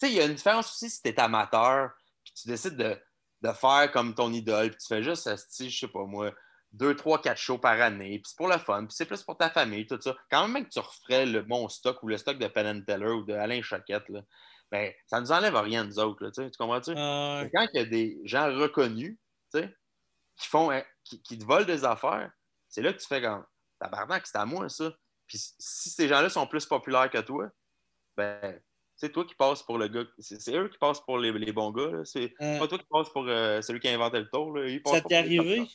Tu sais, il y a une différence aussi si tu es amateur, puis tu décides de, de faire comme ton idole, puis tu fais juste, je sais pas moi, deux, trois, quatre shows par année, puis c'est pour le fun, puis c'est plus pour ta famille, tout ça. Quand même que tu referais le bon stock ou le stock de Penn Teller ou de Alain Choquette, là, ben, ça nous enlève rien, nous autres. Là, tu comprends-tu? Ah, Quand il y a des gens reconnus, tu sais, qui font, hein, qui, qui te volent des affaires, c'est là que tu fais comme, tabarnak, c'est à moi, ça. Puis si ces gens-là sont plus populaires que toi, ben, c'est toi qui passes pour le gars. C'est eux qui passent pour les, les bons gars. C'est euh, pas toi qui passes pour euh, celui qui a inventé le tour. Là. Ça t'est arrivé?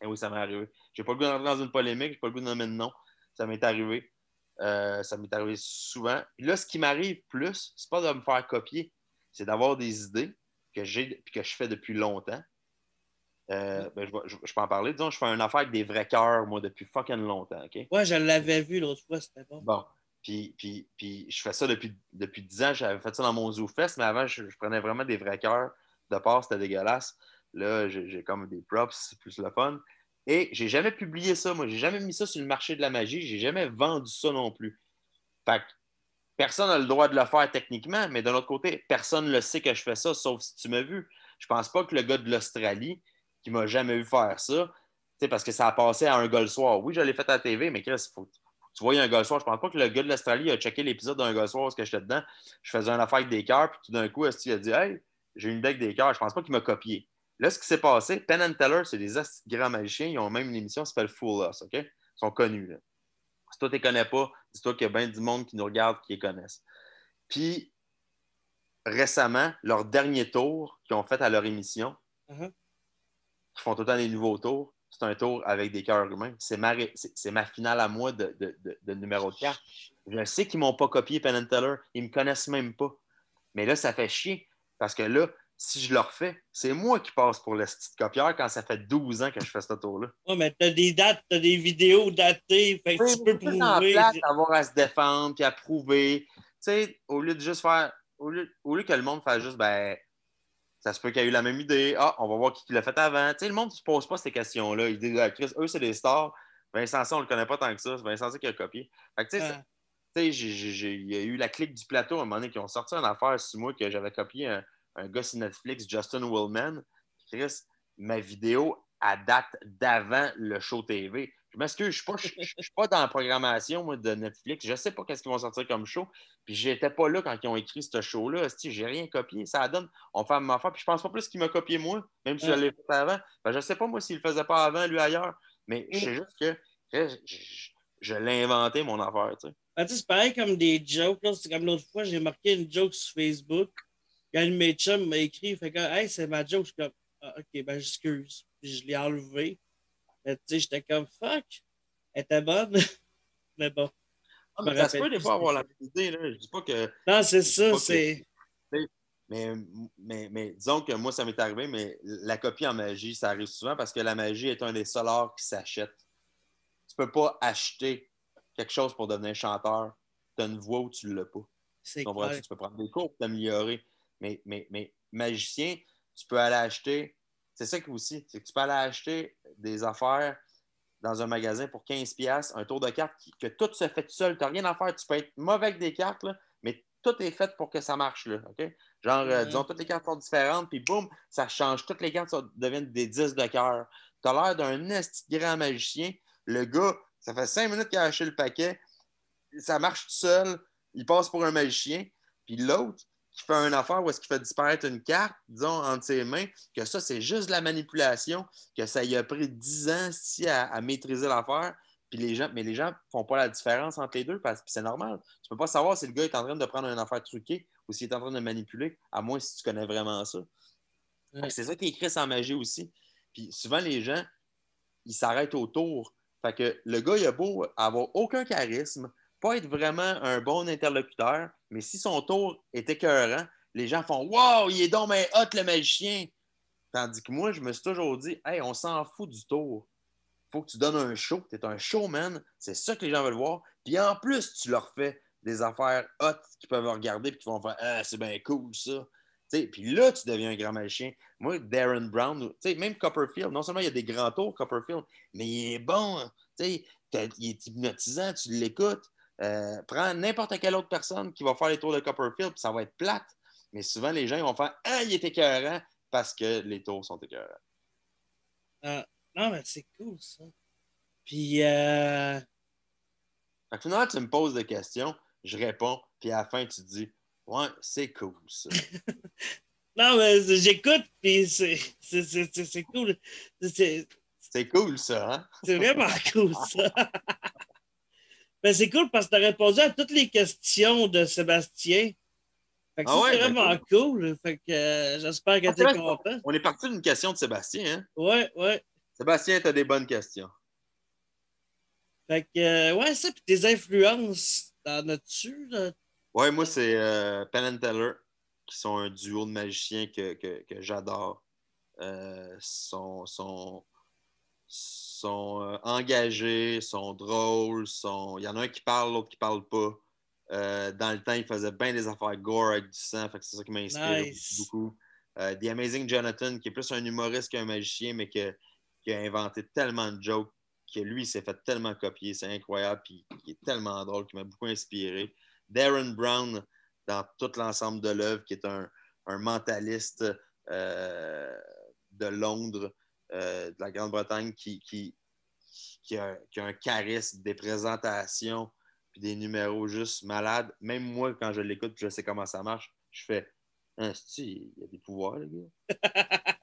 Eh oui, ça m'est arrivé. J'ai pas le goût d'entrer dans une polémique, j'ai pas le goût de nommer de nom. Ça m'est arrivé. Euh, ça m'est arrivé souvent. Puis là, ce qui m'arrive plus, c'est pas de me faire copier, c'est d'avoir des idées que j'ai que je fais depuis longtemps. Euh, ben, je, je- je peux en parler. Disons, je fais une affaire avec des vrais cœurs, moi, depuis fucking longtemps. OK? Ouais, je l'avais vu l'autre fois, c'était bon. Bon. Puis, puis, puis je fais ça depuis, depuis 10 ans. J'avais fait ça dans mon ZooFest, mais avant, je, je prenais vraiment des vrais cœurs. De part, c'était dégueulasse. Là, j'ai j'ai comme des props, c'est plus le fun. Et j'ai jamais publié ça, moi. J'ai jamais mis ça sur le marché de la magie. J'ai jamais vendu ça non plus. Fait que personne n'a le droit de le faire techniquement, mais d'un autre côté, personne ne le sait que je fais ça, sauf si tu m'as vu. Je pense pas que le gars de l'Australie, qui m'a jamais vu faire ça, parce que ça a passé à un gars. Oui, je l'ai fait à la TV, mais Chris, il faut, tu voyais un gars le soir. Je pense pas que le gars de l'Australie a checké l'épisode d'un gars le soir parce que j'étais dedans. Je faisais une affaire avec des cœurs, puis tout d'un coup, qu'il a dit Hey, j'ai une deck des cœurs. Je pense pas qu'il m'a copié. Là, ce qui s'est passé, Penn and Teller, c'est des grands magiciens. Ils ont même une émission qui s'appelle Fool Us, OK? Ils sont connus. Si toi, tu les connais pas, dis-toi qu'il y a bien du monde qui nous regarde qui les connaissent. Puis, récemment, leur dernier tour qu'ils ont fait à leur émission, Uh-huh. Qui font tout le temps des nouveaux tours, c'est un tour avec des cœurs humains. C'est ma, c'est ma finale à moi de, de, de, numéro 4. Je sais qu'ils ne m'ont pas copié Penn Teller. Ils ne me connaissent même pas. Mais là, ça fait chier. Parce que là, si je le refais, c'est moi qui passe pour le petit copieur quand ça fait 12 ans que je fais ce tour-là. Oui, mais tu as des dates, tu as des vidéos datées, fait que tu peux prouver. C'est avoir à se défendre puis à prouver. Tu sais, au lieu de juste faire. Au lieu, au lieu que le monde fasse juste, ben, ça se peut qu'il y ait eu la même idée. Ah, on va voir qui l'a fait avant. Tu sais, le monde ne se pose pas ces questions-là. Ils disent, ah, Chris, eux, c'est des stars. Vincent, on ne le connaît pas tant que ça. C'est Vincent qui a copié. Fait que, tu sais, il y a eu la clique du plateau à un moment donné qui ont sorti une affaire sur moi que j'avais copié un, un, gars sur Netflix, Justin Willman. Chris, ma vidéo, à date d'avant le show TV. Je m'excuse, je ne suis, pas dans la programmation moi, de Netflix. Je ne sais pas qu'est-ce qu'ils vont sortir comme show. Puis j'étais pas là quand ils ont écrit ce show-là. Je n'ai rien copié. Ça donne, on fait ma affaire. Puis je pense pas plus qu'il m'a copié moi, même si je l'ai fait avant. je ne sais pas moi s'il le faisait pas avant, lui ailleurs. Mais je sais juste que je, l'ai inventé, mon affaire. Ben, c'est pareil comme des jokes. C'est comme l'autre fois, j'ai marqué une joke sur Facebook. Quand mes chums m'a écrit, fait que Hey, c'est ma joke. Je suis comme ah, OK, ben j'excuse. Puis je l'ai enlevé. Tu sais, j'étais comme fuck. Elle était bonne. mais bon. Ah, mais ça se peut des fois avoir la idée, là. Je dis pas que. Non, c'est ça, c'est. Mais, mais, mais, disons que moi, ça m'est arrivé, mais la copie en magie, ça arrive souvent parce que la magie est un des seuls arts qui s'achète. Tu peux pas acheter quelque chose pour devenir chanteur. Tu as une voix où tu ne l'as pas. Tu, tu peux prendre des cours pour t'améliorer. Mais, mais, mais magicien, tu peux aller acheter c'est ça qui aussi, c'est que tu peux aller acheter des affaires dans un magasin pour 15$, un tour de cartes que tout se fait tout seul. Tu n'as rien à faire. Tu peux être mauvais avec des cartes, mais tout est fait pour que ça marche. Là, Genre, euh, disons, toutes les cartes sont différentes, puis boum, ça change. Toutes les cartes deviennent des 10 de cœur. Tu as l'air d'un esti grand magicien. Le gars, ça fait 5 minutes qu'il a acheté le paquet. Ça marche tout seul. Il passe pour un magicien. Puis l'autre, qui fait une affaire où est-ce qu'il fait disparaître une carte, disons, entre ses mains, que ça, c'est juste de la manipulation, que ça y a pris 10 ans si à, maîtriser l'affaire. Puis les gens, mais les gens ne font pas la différence entre les deux parce que c'est normal. Tu ne peux pas savoir si le gars est en train de prendre une affaire truquée ou s'il est en train de manipuler, à moins si tu connais vraiment ça. C'est ça qui est écrit sans magie aussi. Puis souvent, les gens, ils s'arrêtent autour. Fait que le gars, il a beau avoir aucun charisme, pas être vraiment un bon interlocuteur, mais si son tour est écœurant, les gens font Wow, il est donc hot le magicien. Tandis que moi, je me suis toujours dit Hey, on s'en fout du tour. faut que tu donnes un show. Tu es un showman. C'est ça que les gens veulent voir. Puis en plus, tu leur fais des affaires hot qu'ils peuvent regarder et qui vont faire Ah, c'est bien cool ça. puis là, tu deviens un grand magicien. Moi, Darren Brown, même Copperfield, non seulement il y a des grands tours, Copperfield, mais il est bon. il est hypnotisant, tu l'écoutes. Euh, prends n'importe quelle autre personne qui va faire les tours de Copperfield, puis ça va être plate. Mais souvent, les gens vont faire Ah, il est écœurant parce que les tours sont écœurants. Euh, non, mais c'est cool, ça. Puis. Euh... Fait finalement, tu me poses des questions, je réponds, puis à la fin, tu dis Ouais, c'est cool, ça. non, mais j'écoute, puis c'est cool. C'est cool, ça, hein? C'est vraiment cool, ça. Ben, c'est cool parce que tu as répondu à toutes les questions de Sébastien. Fait que ah c'est ben vraiment cool. Fait que euh, j'espère que ah, tu es content. On est parti d'une question de Sébastien, hein? Oui, oui. Sébastien, tu as des bonnes questions. Fait que, euh, ouais, ça, puis tes influences, t'en as-tu? Ouais, moi, c'est euh, Penn Teller, qui sont un duo de magiciens que, que, que j'adore. Sont, sont, sont euh, engagés, sont drôles, sont... il y en a un qui parle, l'autre qui parle pas. Euh, dans le temps, il faisait bien des affaires gore avec du sang, c'est ça qui m'inspire beaucoup. Euh, The Amazing Jonathan, qui est plus un humoriste qu'un magicien, mais qui a inventé tellement de jokes que lui, il s'est fait tellement copier, c'est incroyable, puis qui est tellement drôle, qui m'a beaucoup inspiré. Darren Brown, dans tout l'ensemble de l'œuvre, qui est un, un mentaliste de Londres, euh, de la Grande-Bretagne qui, qui, qui, a, un charisme, des présentations, puis des numéros juste malades. Même moi, quand je l'écoute, je sais comment ça marche, je fais ah, il y a des pouvoirs, le gars.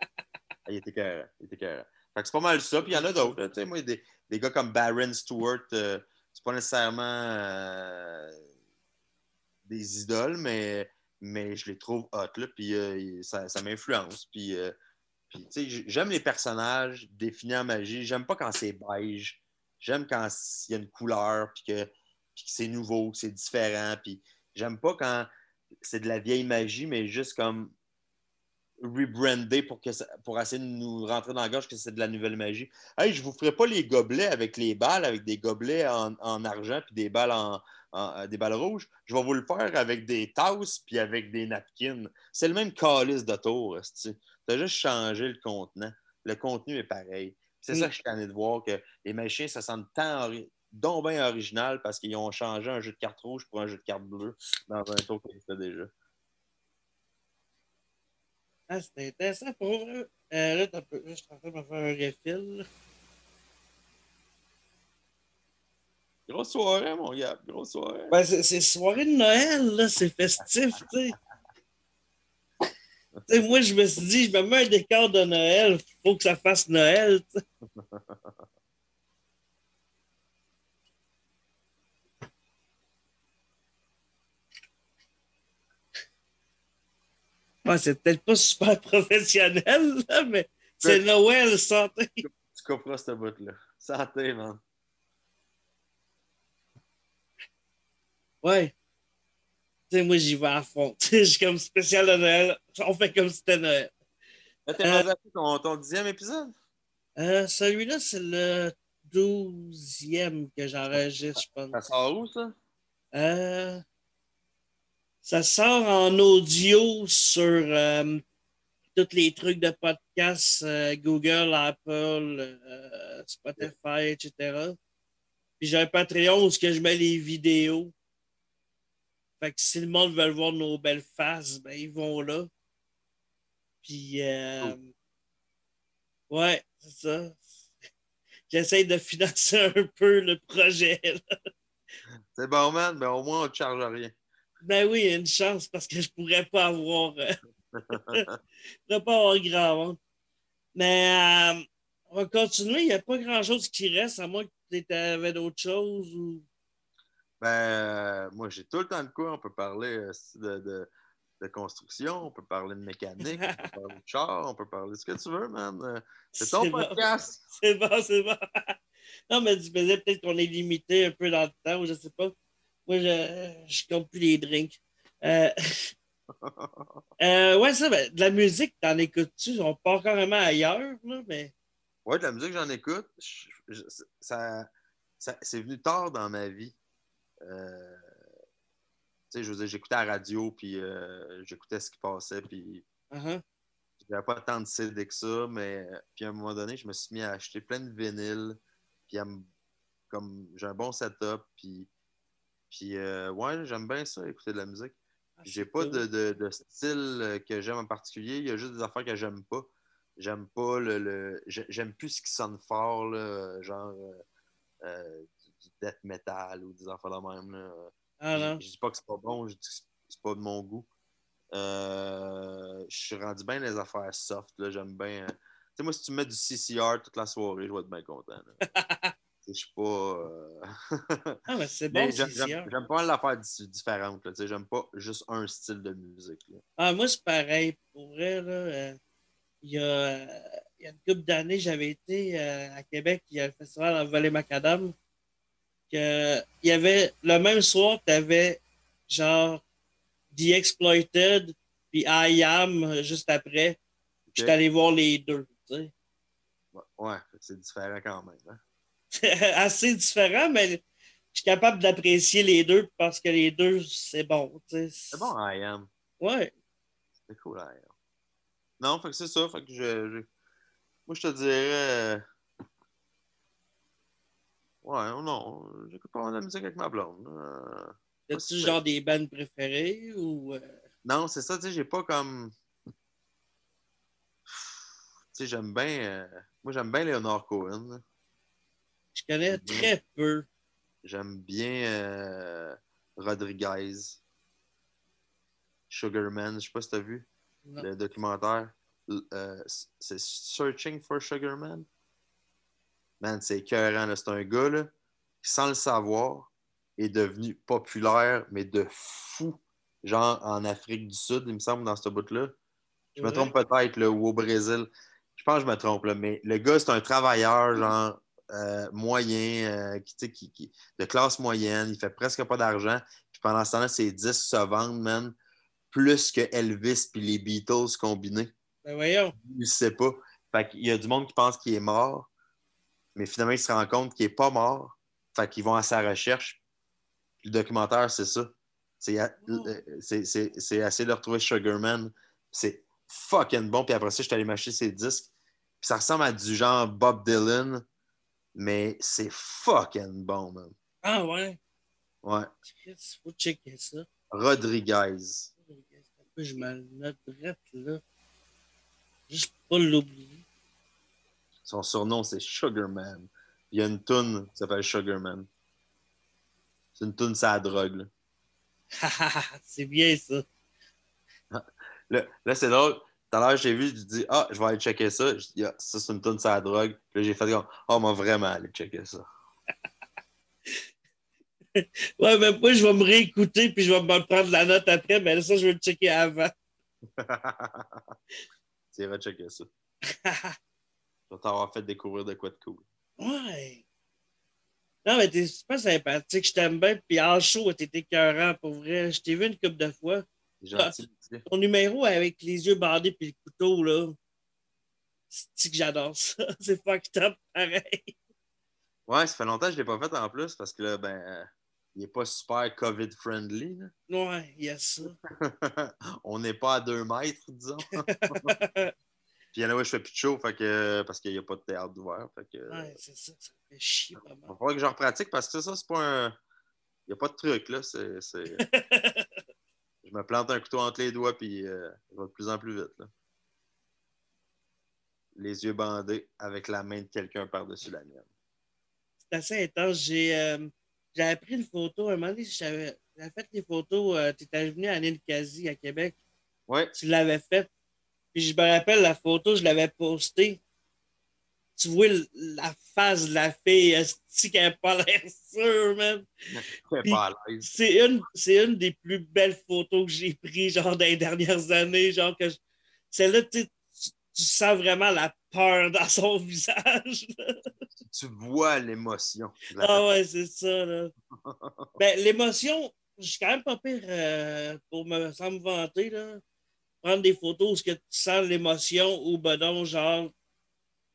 Il était carré. Il était carré. c'est pas mal ça. Puis il y en a d'autres. Tu sais, moi, des, des, gars comme Baron Stewart, euh, c'est pas nécessairement euh, des idoles, mais, mais je les trouve hot. Là, puis ça, ça m'influence. Puis j'aime les personnages définis en magie. J'aime pas quand c'est beige. J'aime quand il y a une couleur, puis que, que c'est nouveau, que c'est différent. Puis, j'aime pas quand c'est de la vieille magie, mais juste comme rebrandé pour, pour essayer de nous rentrer dans la gorge que c'est de la nouvelle magie. Hey, je vous ferai pas les gobelets avec les balles, avec des gobelets en, en argent puis des balles en, en- euh, des balles rouges. Je vais vous le faire avec des tasses puis avec des napkins. C'est le même calice de tour. Tu as juste changé le contenant. Le contenu est pareil. C'est Mm. ça que je suis tanné de voir que les magiciens, ça sent tant ori- donc bien original parce qu'ils ont changé un jeu de carte rouge pour un jeu de carte bleue dans un tour qu'ils fait déjà. Ah, c'était intéressant pour eux. Euh, là, peu- je suis en train de me faire un refill. Grosse soirée, mon gars. Grosse soirée. Ben, c'est c'est soirée de Noël, là, c'est festif, tu sais. Moi, je me suis dit, je me mets un décor de Noël, faut que ça fasse Noël, c'est peut-être pas super professionnel, là, mais c'est Noël, santé. Tu couperas ce bout-là. Santé, man. Ouais. Tu sais, moi, j'y vais à fond. Tu sais, je suis comme spécial de Noël. On fait comme si c'était Noël. Là, t'es Euh, ton, ton dixième épisode? Euh, Celui-là, c'est le douzième que j'enregistre, je Ça pense. sort où, ça? Euh, ça sort en audio sur euh, tous les trucs de podcast, Google, Apple, Spotify, etc. Puis j'ai un Patreon où je mets les vidéos. Fait que si le monde veut voir nos belles faces, ben ils vont là. Puis euh, ouais, c'est ça. J'essaie de financer un peu le projet. C'est bon, man. Ben, au moins, on ne te charge rien. Ben oui, il y a une chance parce que je pourrais pas avoir. euh, je pourrais pas avoir grand monde. Mais euh, on va continuer. Il n'y a pas grand chose qui reste, à moins que tu avais d'autres choses. Ou... Ben, moi, j'ai tout le temps de quoi. On peut parler euh, de, de, de construction, on peut parler de mécanique, on peut parler de char, on peut parler de ce que tu veux, man. Euh, C'est ton bon. podcast. C'est bon, c'est bon. non, mais tu faisais peut-être qu'on est limité un peu dans le temps, ou je sais pas. Moi, je, je compte plus les drinks. Euh, euh, ouais, ça, ben, de la musique, t'en écoutes-tu? On part carrément ailleurs, là, mais. Ouais, de la musique, j'en écoute. Je- je- ça, ça- c'est venu tard dans ma vie. Euh, je veux dire, j'écoutais la radio, puis euh, j'écoutais ce qui passait, puis Uh-huh. j'avais pas tant de CD que ça, mais puis à un moment donné, je me suis mis à acheter plein de vinyles, puis à me- comme j'ai un bon setup, puis, puis euh, ouais, j'aime bien ça, écouter de la musique. Ah, J'ai pas de, de- de style que j'aime en particulier. Il y a juste des affaires que j'aime pas. J'aime pas le. le- j'ai- j'aime plus ce qui sonne fort, là, genre euh, du, death metal ou des affaires de même. Là. Ah non. Je, dis pas que c'est pas bon, je dis que c'est- pas de mon goût. Euh, je suis rendu bien les affaires soft. là, J'aime bien. euh, Tu sais, moi, si tu me mets du CCR toute la soirée, je vais être bien content. Je suis pas. euh, Ah, mais c'est bon, j'aime- CCR. J'aime j'aime pas l'affaire di- différente. J'aime pas juste un style de musique. là. Ah, moi, c'est pareil. Pour vrai, là, euh, il, y a, il y a une couple d'années, j'avais été à Québec, il y a le festival en Vallée Macadam. Que, il y avait, le même soir, tu avais genre The Exploited puis I Am euh, juste après. Ok? J'étais allé voir les deux. tu sais. Ouais, c'est différent quand même. hein. Assez différent, mais je suis capable d'apprécier les deux parce que les deux, c'est bon. tu sais. C'est bon, I am. Ouais. C'est cool, I am. Non, fait que c'est ça. Fait que je, je- Moi, je te dirais. Ouais, non, j'écoute pas de la musique avec ma blonde. euh, As-tu genre des bandes préférées ou. euh, Non, c'est ça, tu sais, j'ai pas comme. Tu sais, j'aime bien. euh, Moi, j'aime bien Leonard Cohen. là. Je connais très peu. J'aime bien euh, Rodriguez. Sugarman, je sais pas si t'as vu Non. le documentaire. Euh, c'est Searching for Sugarman? Man, c'est écœurant. C'est un gars là, qui, sans le savoir, est devenu populaire, mais de fou. Genre en Afrique du Sud, il me semble, dans ce bout-là. Je me trompe peut-être, ou au Brésil. Je pense que je me trompe, là, mais le gars, c'est un travailleur, genre, euh, moyen, euh, qui, qui, qui- de classe moyenne. Il fait presque pas d'argent. Puis pendant ce temps-là, ses disques se vendent, man, plus que Elvis puis les Beatles combinés. Ben voyons. Il ne sait pas. Fait qu'il y a du monde qui pense qu'il est mort, mais finalement, il se rend compte qu'il n'est pas mort. Fait qu'ils vont à sa recherche. Le documentaire, c'est ça. C'est euh, essayer de retrouver Sugarman. C'est fucking bon. Puis après ça, je suis allé m'acheter ses disques. Puis ça ressemble à du genre Bob Dylan, mais c'est fucking bon, man. Ah ouais? Ouais. Faut checker ça. Rodriguez. Je me note là. Juste pas l'oublier. Son surnom, c'est Sugarman. Il y a une toune qui s'appelle Sugarman. C'est une toune, la drogue. c'est bien ça. Là, là, c'est drôle. Tout à l'heure, j'ai vu, je dis Ah, je vais aller checker ça. Je dis Ah, ça, c'est une tonne sur la drogue. Puis là, j'ai fait comme Ah, moi, vraiment aller checker ça. Ouais, mais moi, je vais me réécouter puis je vais me prendre la note après. Mais ça, je vais le checker avant. tu iras checker ça. Je vais t'avoir fait découvrir de quoi de cool. ouais. Non, mais t'es super sympathique. Je t'aime bien. Puis en show, t'es écœurant pour vrai. Je t'ai vu une couple de fois. Gentil. Ton numéro avec les yeux bandés puis le couteau, là. C'est que j'adore ça? C'est fucked up, pareil. Ouais, ça fait longtemps que je ne l'ai pas fait en plus parce que là, ben, euh, il n'est pas super COVID-friendly. Ouais, il y a ça. On n'est pas à deux mètres, disons. Puis il y en a où je fais plus de show fait que, parce qu'il n'y a pas de théâtre d'ouvert. Fait que, Ouais, c'est ça. Ça fait chier Il va falloir que je repratique parce que ça, c'est pas un. Il n'y a pas de truc, là. C'est, c'est- je me plante un couteau entre les doigts, puis euh, je vais de plus en plus vite, là. Les yeux bandés avec la main de quelqu'un par-dessus la mienne. C'est assez intense. J'ai, euh, j'avais pris une photo. Un moment donné, j'avais, j'avais fait les photos. tu étais venu à Ninkasi, à Québec. Ouais, Tu l'avais faite. Puis je me rappelle la photo, je l'avais postée. Tu vois la face de la fille, est qu'elle n'a pas l'air sûre, l'aise. C'est une, une des plus belles photos que j'ai prises, genre, dans les dernières années. Genre, que je- celle-là, tu, tu, sens vraiment la peur dans son visage. là. Tu vois l'émotion. Ah ouais, c'est ça, là. ben, l'émotion, je suis quand même pas pire euh, pour me, sans me vanter, là. Prendre des photos où ce que tu sens l'émotion ou ben non, genre,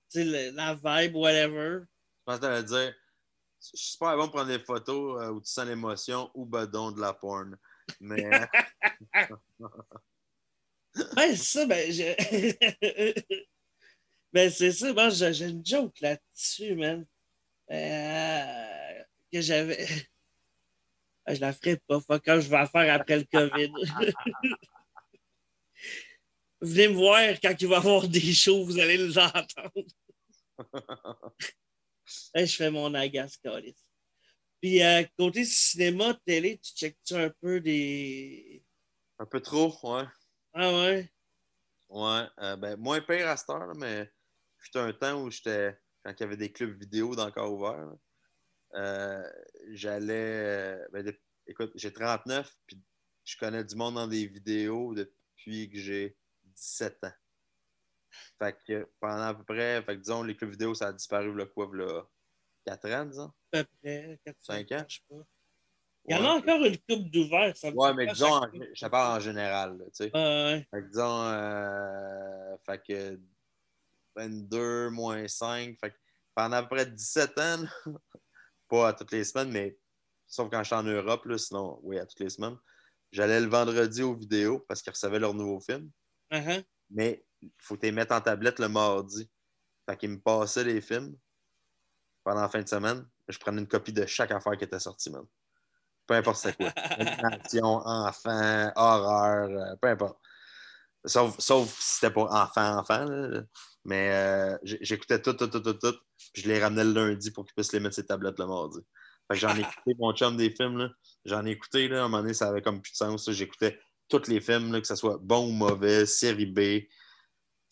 tu sais, le- la vibe, whatever. Je pense que t'allais dire. Je suis super bon pour prendre des photos euh, où tu sens l'émotion ou bedon de la porn. Mais c'est ça, ben, je... ben, c'est ça, moi, j'ai j'ai une joke là-dessus, man. Euh, que j'avais. Ah, Je la ferai pas, quand je vais la faire après le COVID. Venez me voir quand il va y avoir des shows, vous allez l'entendre. Hey, je fais mon agace, Calis. Puis, euh, côté cinéma, télé, tu checkes-tu un peu des. un peu trop, ouais. Ah ouais? Ouais, euh, ben, moins pire à cette heure, là, mais c'était un temps où j'étais, quand il y avait des clubs vidéo d'encore ouverts, là, euh, j'allais, ben, de- écoute, j'ai 39, puis je connais du monde dans des vidéos depuis que j'ai 17 ans. Fait que pendant à peu près, fait que disons, les clubs vidéo, ça a disparu, là, quoi, là, 4 ans, disons? À peu près. 4 Cinq ans? Je sais pas. Il y en Ouais. a encore une coupe d'ouvert. Ouais, mais disons, en- je parle en général, tu sais. Ouais. Fait que disons, euh, fait que 22 moins 5. Fait que pendant à peu près 17 ans, là, pas à toutes les semaines, mais sauf quand je suis en Europe, là, sinon, oui, à toutes les semaines, j'allais le vendredi aux vidéos parce qu'ils recevaient leur nouveau film. Ah. Mais il faut les mettre en tablette le mardi. Fait qu'ils me passaient les films pendant la fin de semaine. Je prenais une copie de chaque affaire qui était sortie, man. Peu importe c'est quoi. Animation, enfant, horreur, euh, peu importe. Sauf, sauf si c'était pour enfant, enfant. là. Mais euh, j'écoutais tout, tout, tout, tout, tout. Puis je les ramenais le lundi pour qu'ils puissent les mettre sur les tablettes le mardi. Fait que j'en ai écouté, mon chum, des films. là. J'en ai écouté, là, à un moment donné, ça avait comme plus de sens. J'écoutais tous les films, là, que ce soit bon ou mauvais, série B.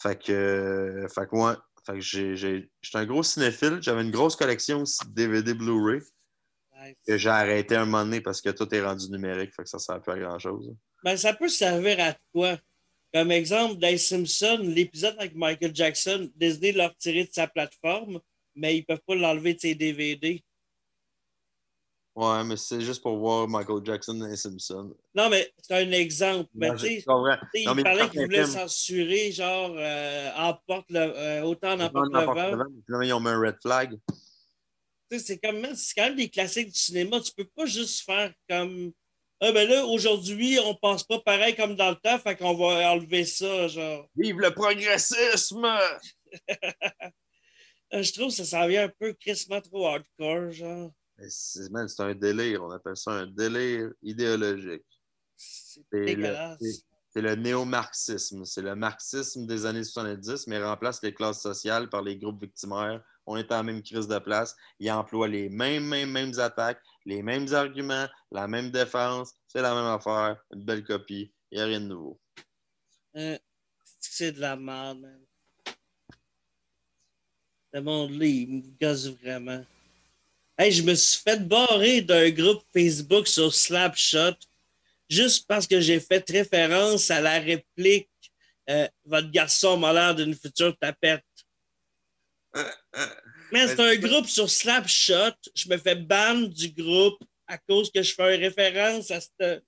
Fait que, euh, fait que ouais. Fait que j'ai, j'ai- j'étais un gros cinéphile. J'avais une grosse collection aussi de DVD Blu-ray Nice. que j'ai arrêté un moment donné parce que tout est rendu numérique. Fait que ça sert plus à grand-chose. Ben, ça peut servir à quoi? Comme exemple, dans les Simpsons, l'épisode avec Michael Jackson, Disney l'a retiré de sa plateforme, mais ils ne peuvent pas l'enlever de ses DVD. Ouais, mais c'est juste pour voir Michael Jackson dans les Simpsons. Non, mais c'est un exemple. Mais tu sais, il parlait qu'il voulait censurer, genre, euh, emporte le, euh, autant n'importe le vent. ils ont mis un red flag. Tu sais, C'est comme- c'est quand même des classiques du cinéma. Tu peux pas juste faire comme. Ah ben là, aujourd'hui, on pense pas pareil comme dans le temps, fait qu'on va enlever ça, genre. Vive le progressisme! Euh, Je trouve que ça s'en vient un peu crissement trop hardcore, genre. C'est un délire. On appelle ça un délire idéologique. C'est le, dégueulasse. c'est- c'est le néo-marxisme. C'est le marxisme des années 70, mais remplace les classes sociales par les groupes victimaires. On est en même crise de place. Ils emploient les mêmes, mêmes, mêmes attaques, les mêmes arguments, la même défense. C'est la même affaire. Une belle copie. Il n'y a rien de nouveau. Euh, c'est de la merde, man. Le monde-là, il me gosse vraiment. Hey, je me suis fait barrer d'un groupe Facebook sur Slapshot juste parce que j'ai fait référence à la réplique euh, Votre garçon m'a l'air d'une future tapette. Mais c'est un groupe sur Slapshot. Je me fais ban du groupe à cause que je fais une référence à cette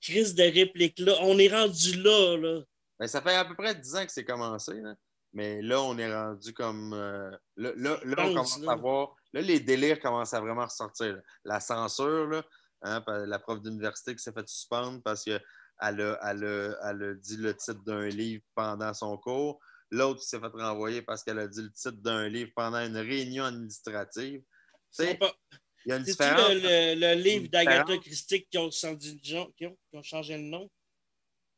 crise de réplique-là. On est rendu là, là. Ben, ça fait à peu près 10 ans que c'est commencé. là. Mais là, on est rendu comme. euh, là, là, là, on commence à voir. Là, les délires commencent à vraiment ressortir. là. La censure, là, hein, la prof d'université qui s'est fait suspendre parce qu'elle a, elle a- elle a dit le titre d'un livre pendant son cours. L'autre qui s'est fait renvoyer parce qu'elle a dit le titre d'un livre pendant une réunion administrative. Tu C'est sais, pas- il y a une différence. le, le- le livre d'Agatha. Christie qui ont, changé de genre- qui ont, qui ont changé le nom?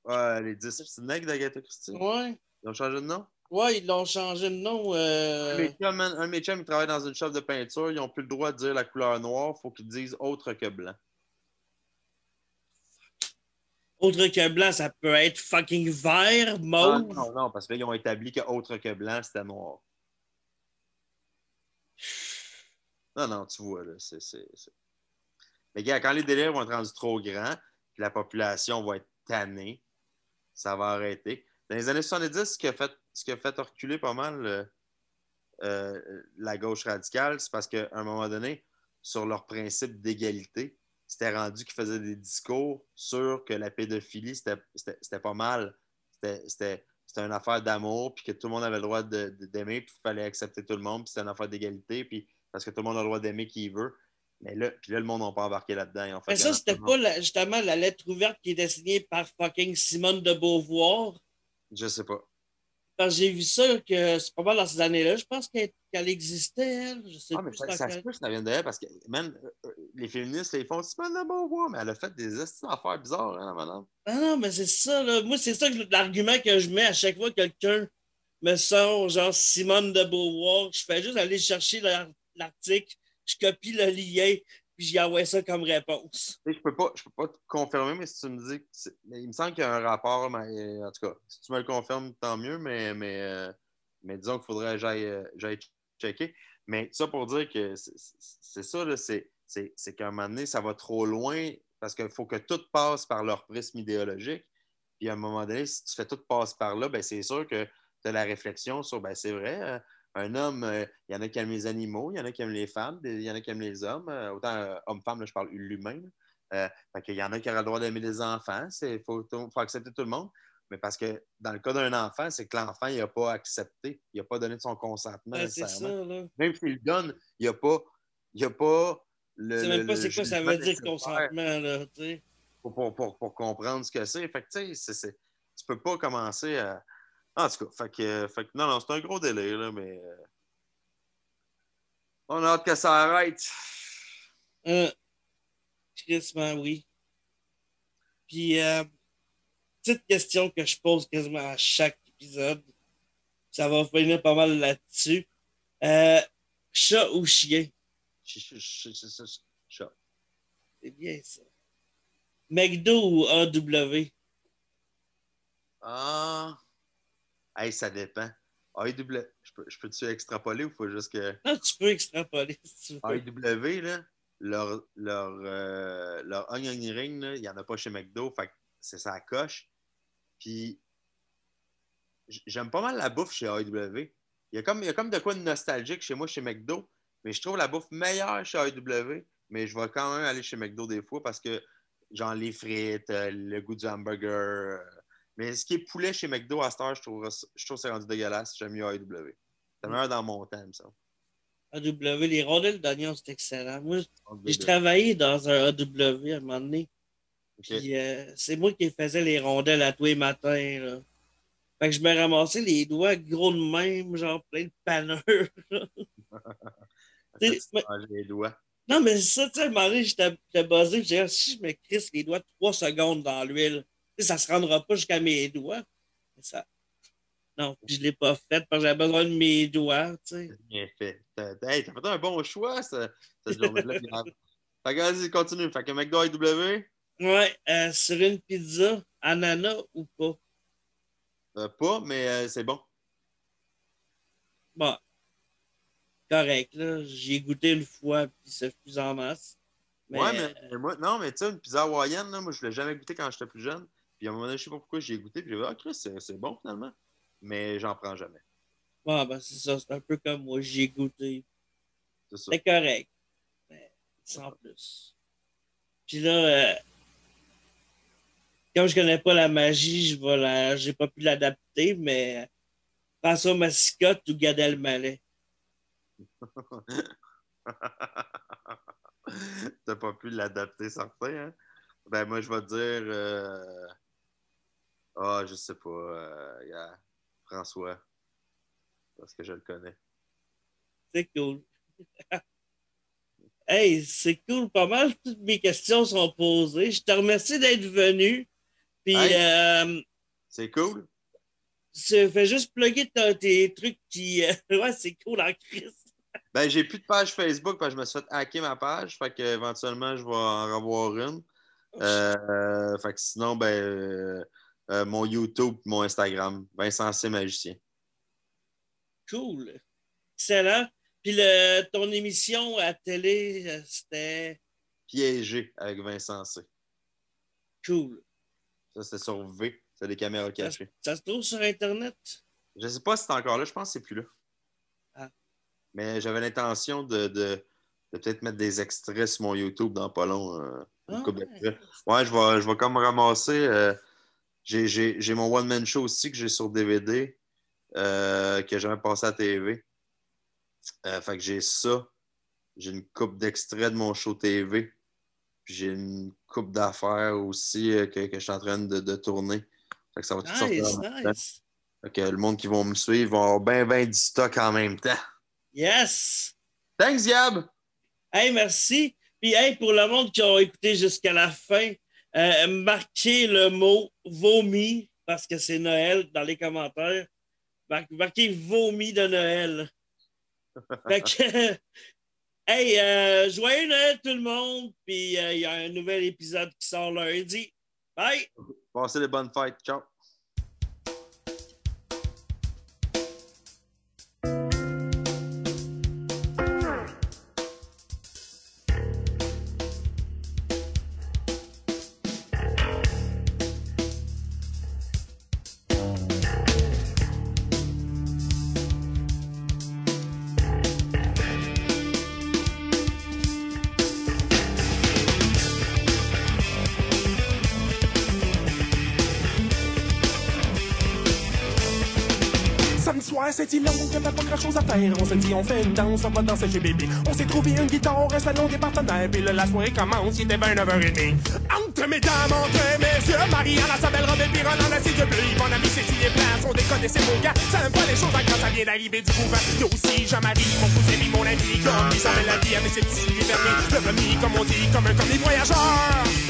Ouais, les 10 Snakes d'Agatha Christie. Ouais. Ils ont changé de nom? Ouais, ils l'ont changé de nom. Un euh, de mes chums, man, un de mes chums, il travaille dans une shop de peinture. Ils n'ont plus le droit de dire la couleur noire. Il faut qu'ils disent autre que blanc. Autre que blanc, ça peut être fucking vert, Ah, mauve. non, non, parce qu'ils ont établi que autre que blanc, c'était noir. Non, non, tu vois, là, c'est. Mais gars, quand les délires vont être rendus trop grands, puis la population va être tannée, ça va arrêter. Dans les années 70, ce qui a fait, ce qui a fait reculer pas mal euh, euh, la gauche radicale, c'est parce qu'à un moment donné, sur leur principe d'égalité, c'était rendu qu'ils faisaient des discours sur que la pédophilie, c'était pas mal. C'était- une affaire d'amour, puis que tout le monde avait le droit d'aimer, puis il fallait accepter tout le monde, puis c'était une affaire d'égalité, puis parce que tout le monde a le droit d'aimer qui il veut. Mais là, puis là, le monde n'a pas embarqué là-dedans. Mais ça, c'était pas la- justement la lettre ouverte qui était signée par fucking Simone de Beauvoir? Je sais pas. J'ai vu ça, que c'est pas mal dans ces années-là. Je pense qu'elle existait, elle. Je sais Ah, mais plus ça, se peut que ça vienne d'elle parce que, man, euh, euh, les féministes, ils font Simone de Beauvoir, mais elle a fait des esti d'affaires bizarres, hein, la madame. Ah non, mais c'est ça, là. Moi, c'est ça que l'argument que je mets à chaque fois que quelqu'un me sort, genre Simone de Beauvoir. Je fais juste aller chercher l'ar- l'article, je copie le lien, puis j'y envoie ça comme réponse. Je peux peux pas te confirmer, mais si tu me dis que il me semble qu'il y a un rapport, mais euh, en tout cas, si tu me le confirmes, tant mieux, mais, mais, euh, disons qu'il faudrait que j'aille, euh, j'aille checker. Mais ça pour dire que c'est- ça, c'est, qu'à un moment donné, ça va trop loin parce qu'il faut que tout passe par leur prisme idéologique. Puis à un moment donné, si tu fais tout passe par là, ben c'est sûr que tu as la réflexion sur ben c'est vrai, un homme, euh, il y en a qui aiment les animaux, il y en a qui aiment les femmes, il y en a qui aiment les hommes. euh, autant euh, homme-femme, là, je parle l'humain. qu'il y en a qui auraient le droit d'aimer les enfants. Il faut, faut accepter tout le monde. Mais parce que dans le cas d'un enfant, c'est que l'enfant, il n'a pas accepté. Il n'a pas donné de son consentement. Ouais, c'est nécessairement. ça, là. Même s'il le donne, il n'y a pas. Il a pas le, Je sais même pas c'est quoi ça veut dire consentement, là, tu. Pour, pour, pour, pour comprendre ce que c'est. Fait que, tu sais, tu peux pas commencer à. En tout cas, fait que, fait que non, non, c'est un gros délire, là, mais. euh, On a hâte que ça arrête. Euh, oui. Puis, euh, petite question que je pose quasiment à chaque épisode. Ça va finir pas mal là-dessus. Euh, chat ou chien? Ch- ch- ch- ch- ch- chat. C'est bien ça. McDo ou AW? Ah. Hey, ça dépend. AEW, je peux- je peux-tu extrapoler ou faut juste que. Non, tu peux extrapoler si tu veux. AEW, là, leur, leur, euh, leur onion ring, il n'y en a pas chez McDo, fait c'est ça coche. Puis j'aime pas mal la bouffe chez AEW. Il y, a comme, il y a comme de quoi de nostalgique chez moi, chez McDo, mais je trouve la bouffe meilleure chez AEW, mais je vais quand même aller chez McDo des fois parce que, genre, les frites, euh, le goût du hamburger. Mais ce qui est poulet chez McDo à cette heure, je trouve, je trouve c'est rendu dégueulasse. J'aime mieux AEW. C'est meilleur dans mon temps, ça. AW, les rondelles d'oignon, c'est excellent. Moi, j'ai travaillé dans un AW à un moment donné. Puis euh, c'est moi qui faisais les rondelles à tous les matins. Là. Fait que je me ramassais les doigts gros de même, genre plein de panneurs. Tu mais- les doigts? non, mais c'est ça, tu sais, à un moment donné, j'étais puis j'ai dit, si je me crisse les doigts trois secondes dans l'huile, ça se rendra pas jusqu'à mes doigts. Ça... Non, puis je l'ai pas fait parce que j'avais besoin de mes doigts, tu sais. Bien fait. T'as hey, fait un bon choix, ça, cette journée-là. Puis, Fait que vas-y, continue. Fait que McDo AEW, Ouais, euh, sur une pizza, ananas ou pas? euh, pas, mais euh, c'est bon. Bon, correct, là. J'y ai goûté une fois, puis c'est plus en masse. Mais, Ouais, mais, mais moi, non, mais tu sais, une pizza hawaïenne, là, moi, je l'ai jamais goûté quand j'étais plus jeune. Puis à un moment donné, je sais pas pourquoi j'y ai goûté. Puis j'ai dit, ah, Chris, c'est bon finalement. Mais j'en prends jamais. bon, ben, c'est ça, c'est un peu comme moi, j'y ai goûté. C'est ça. C'est correct. Mais sans plus. Puis là, euh, comme je connais pas la magie, je vais la, j'ai pas pu l'adapter, mais François Massicotte ou Gad Elmaleh. T'as pas pu l'adapter, certain, hein? Ben, moi, je vais te dire. euh, Ah, je sais pas. euh, y a François. Parce que je le connais. C'est cool. hey, c'est cool. Pas mal, toutes mes questions sont posées. Je te remercie d'être venu. Puis, Hey. euh, C'est cool? tu fais juste plugger ta- tes trucs qui. euh, ouais, c'est cool en crise. Ben, j'ai plus de page Facebook parce que je me suis fait hacker ma page. Fait que éventuellement, je vais en revoir une. Euh, fait que sinon, ben, euh, mon YouTube, mon Instagram, Vincent C. Magicien. Cool. Excellent. Puis, le, ton émission à télé, euh, c'était Piégé avec Vincent C. cool. Ça, c'est sur V. C'est des caméras cachées. Ça se trouve sur Internet? Je sais pas si c'est encore là. Je pense que c'est plus là. Ah. Mais j'avais l'intention de, de- de peut-être mettre des extraits sur mon YouTube dans pas long. euh, Ah, ouais. Ouais, je vais, je vais comme ramasser. euh, j'ai- mon one-man show aussi que j'ai sur DVD, euh, que j'avais passé à TV. Euh, fait que j'ai ça. J'ai une coupe d'extraits de mon show TV. Puis j'ai une coupe d'affaires aussi euh, que, que je suis en train de, de tourner. Fait que ça va tout sortir Nice. Fait que le monde qui va me suivre va avoir bien, bien du stock en même temps. Yes! Thanks, Yab! Hey, merci. Puis, hey, pour le monde qui a écouté jusqu'à la fin, euh, marquez le mot vomi parce que c'est Noël dans les commentaires. Mar- marquez vomi de Noël. fait que, hey, euh, joyeux Noël tout le monde. Puis, euh, il y a un nouvel épisode qui sort lundi. Bye! Passez les bonnes fêtes. Ciao! Long, y'avait pas grand chose à faire. On se dit, on fait une danse, on va danser chez bébé. On s'est trouvé une guitare, un salon des partenaires. Puis là, la soirée commence, il était 29h30. Entre mesdames, entre messieurs, Marianne, la sa belle robe et puis assis de bleu. Mon ami, c'est signé place, on déconne, c'est beau gars. Ça aime pas les choses quand ça vient d'arriver du couvent. Y'a aussi Jean-Marie, mon cousin, mon ami. Comme il s'appelle la vie avec ses petits yeux fermés. Le premier, comme on dit, comme un commis voyageur. Quand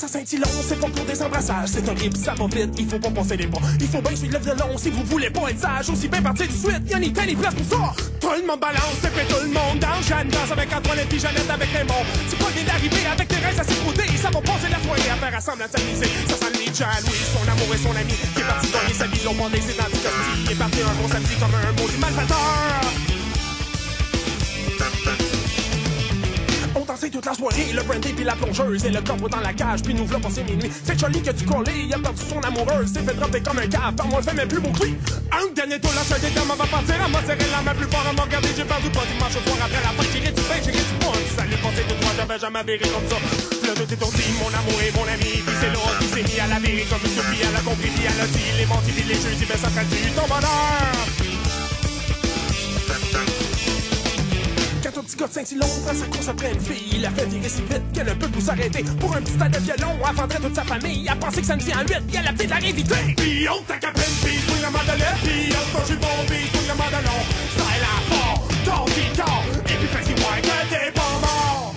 danse à Saint-Hilon, c'est pas pour des embrassages, c'est un rip, ça va vite, il faut pas passer les bras. Il faut bien suivre le violon si vous voulez pas être sage, aussi bien partir du suite, y'a ni temps ni place pour ça. Tout le monde balance, et puis tout le monde danse. Jeanne danse avec Antoine et puis Jeannette avec Raymond. C'est pas bien d'arriver avec tes rêves à ses côtés, ça va passer la soirée à faire ensemble à s'amuser. Ça sent le Jean Louis, son amour et son ami, qui est parti gagner sa vie, bandé ses dents du costume. Il est parti un bon samedi comme un maudit malfaiteur. Toute la soirée, le brandy puis la plongeuse et le corps dans la cage, puis nous v'là passer minuit. C'est Charlie que tu collé, il a perdu son amoureuse, s'est fait dropper comme un cave, par moi fait mes plus beaux cris. Un dernier tour, la seule des dames va partir, elle m'a serré la main plus fort, elle m'a regardé, j'ai perdu pas dimanche au soir après la fête, j'ai du pain, j'ai du point. Salut, pensez de toi, j'avais jamais viré comme ça. Le deux étourdi, mon amour et mon ami, puis c'est là qui s'est mis à la virer comme une surpris, elle a compris, elle a dit, les mentis, les jeux, ben ça traduit ton bonheur. De Saint-Silon prend sa course après une fille, il a fait virer si vite qu'elle ne peut plus s'arrêter. Pour un petit stade de violon, elle vendrait toute sa famille. Elle pensait que ça ne vient en huit, et elle a peut-être la réédité. Puis on ta capine, puis swing la mandolette, puis on ton jupon, puis swing le mandolon. Style à fort, ton corps, et puis fais-y voir que t'es pas mort.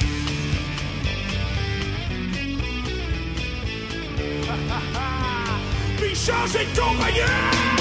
Puis changer de compagnie!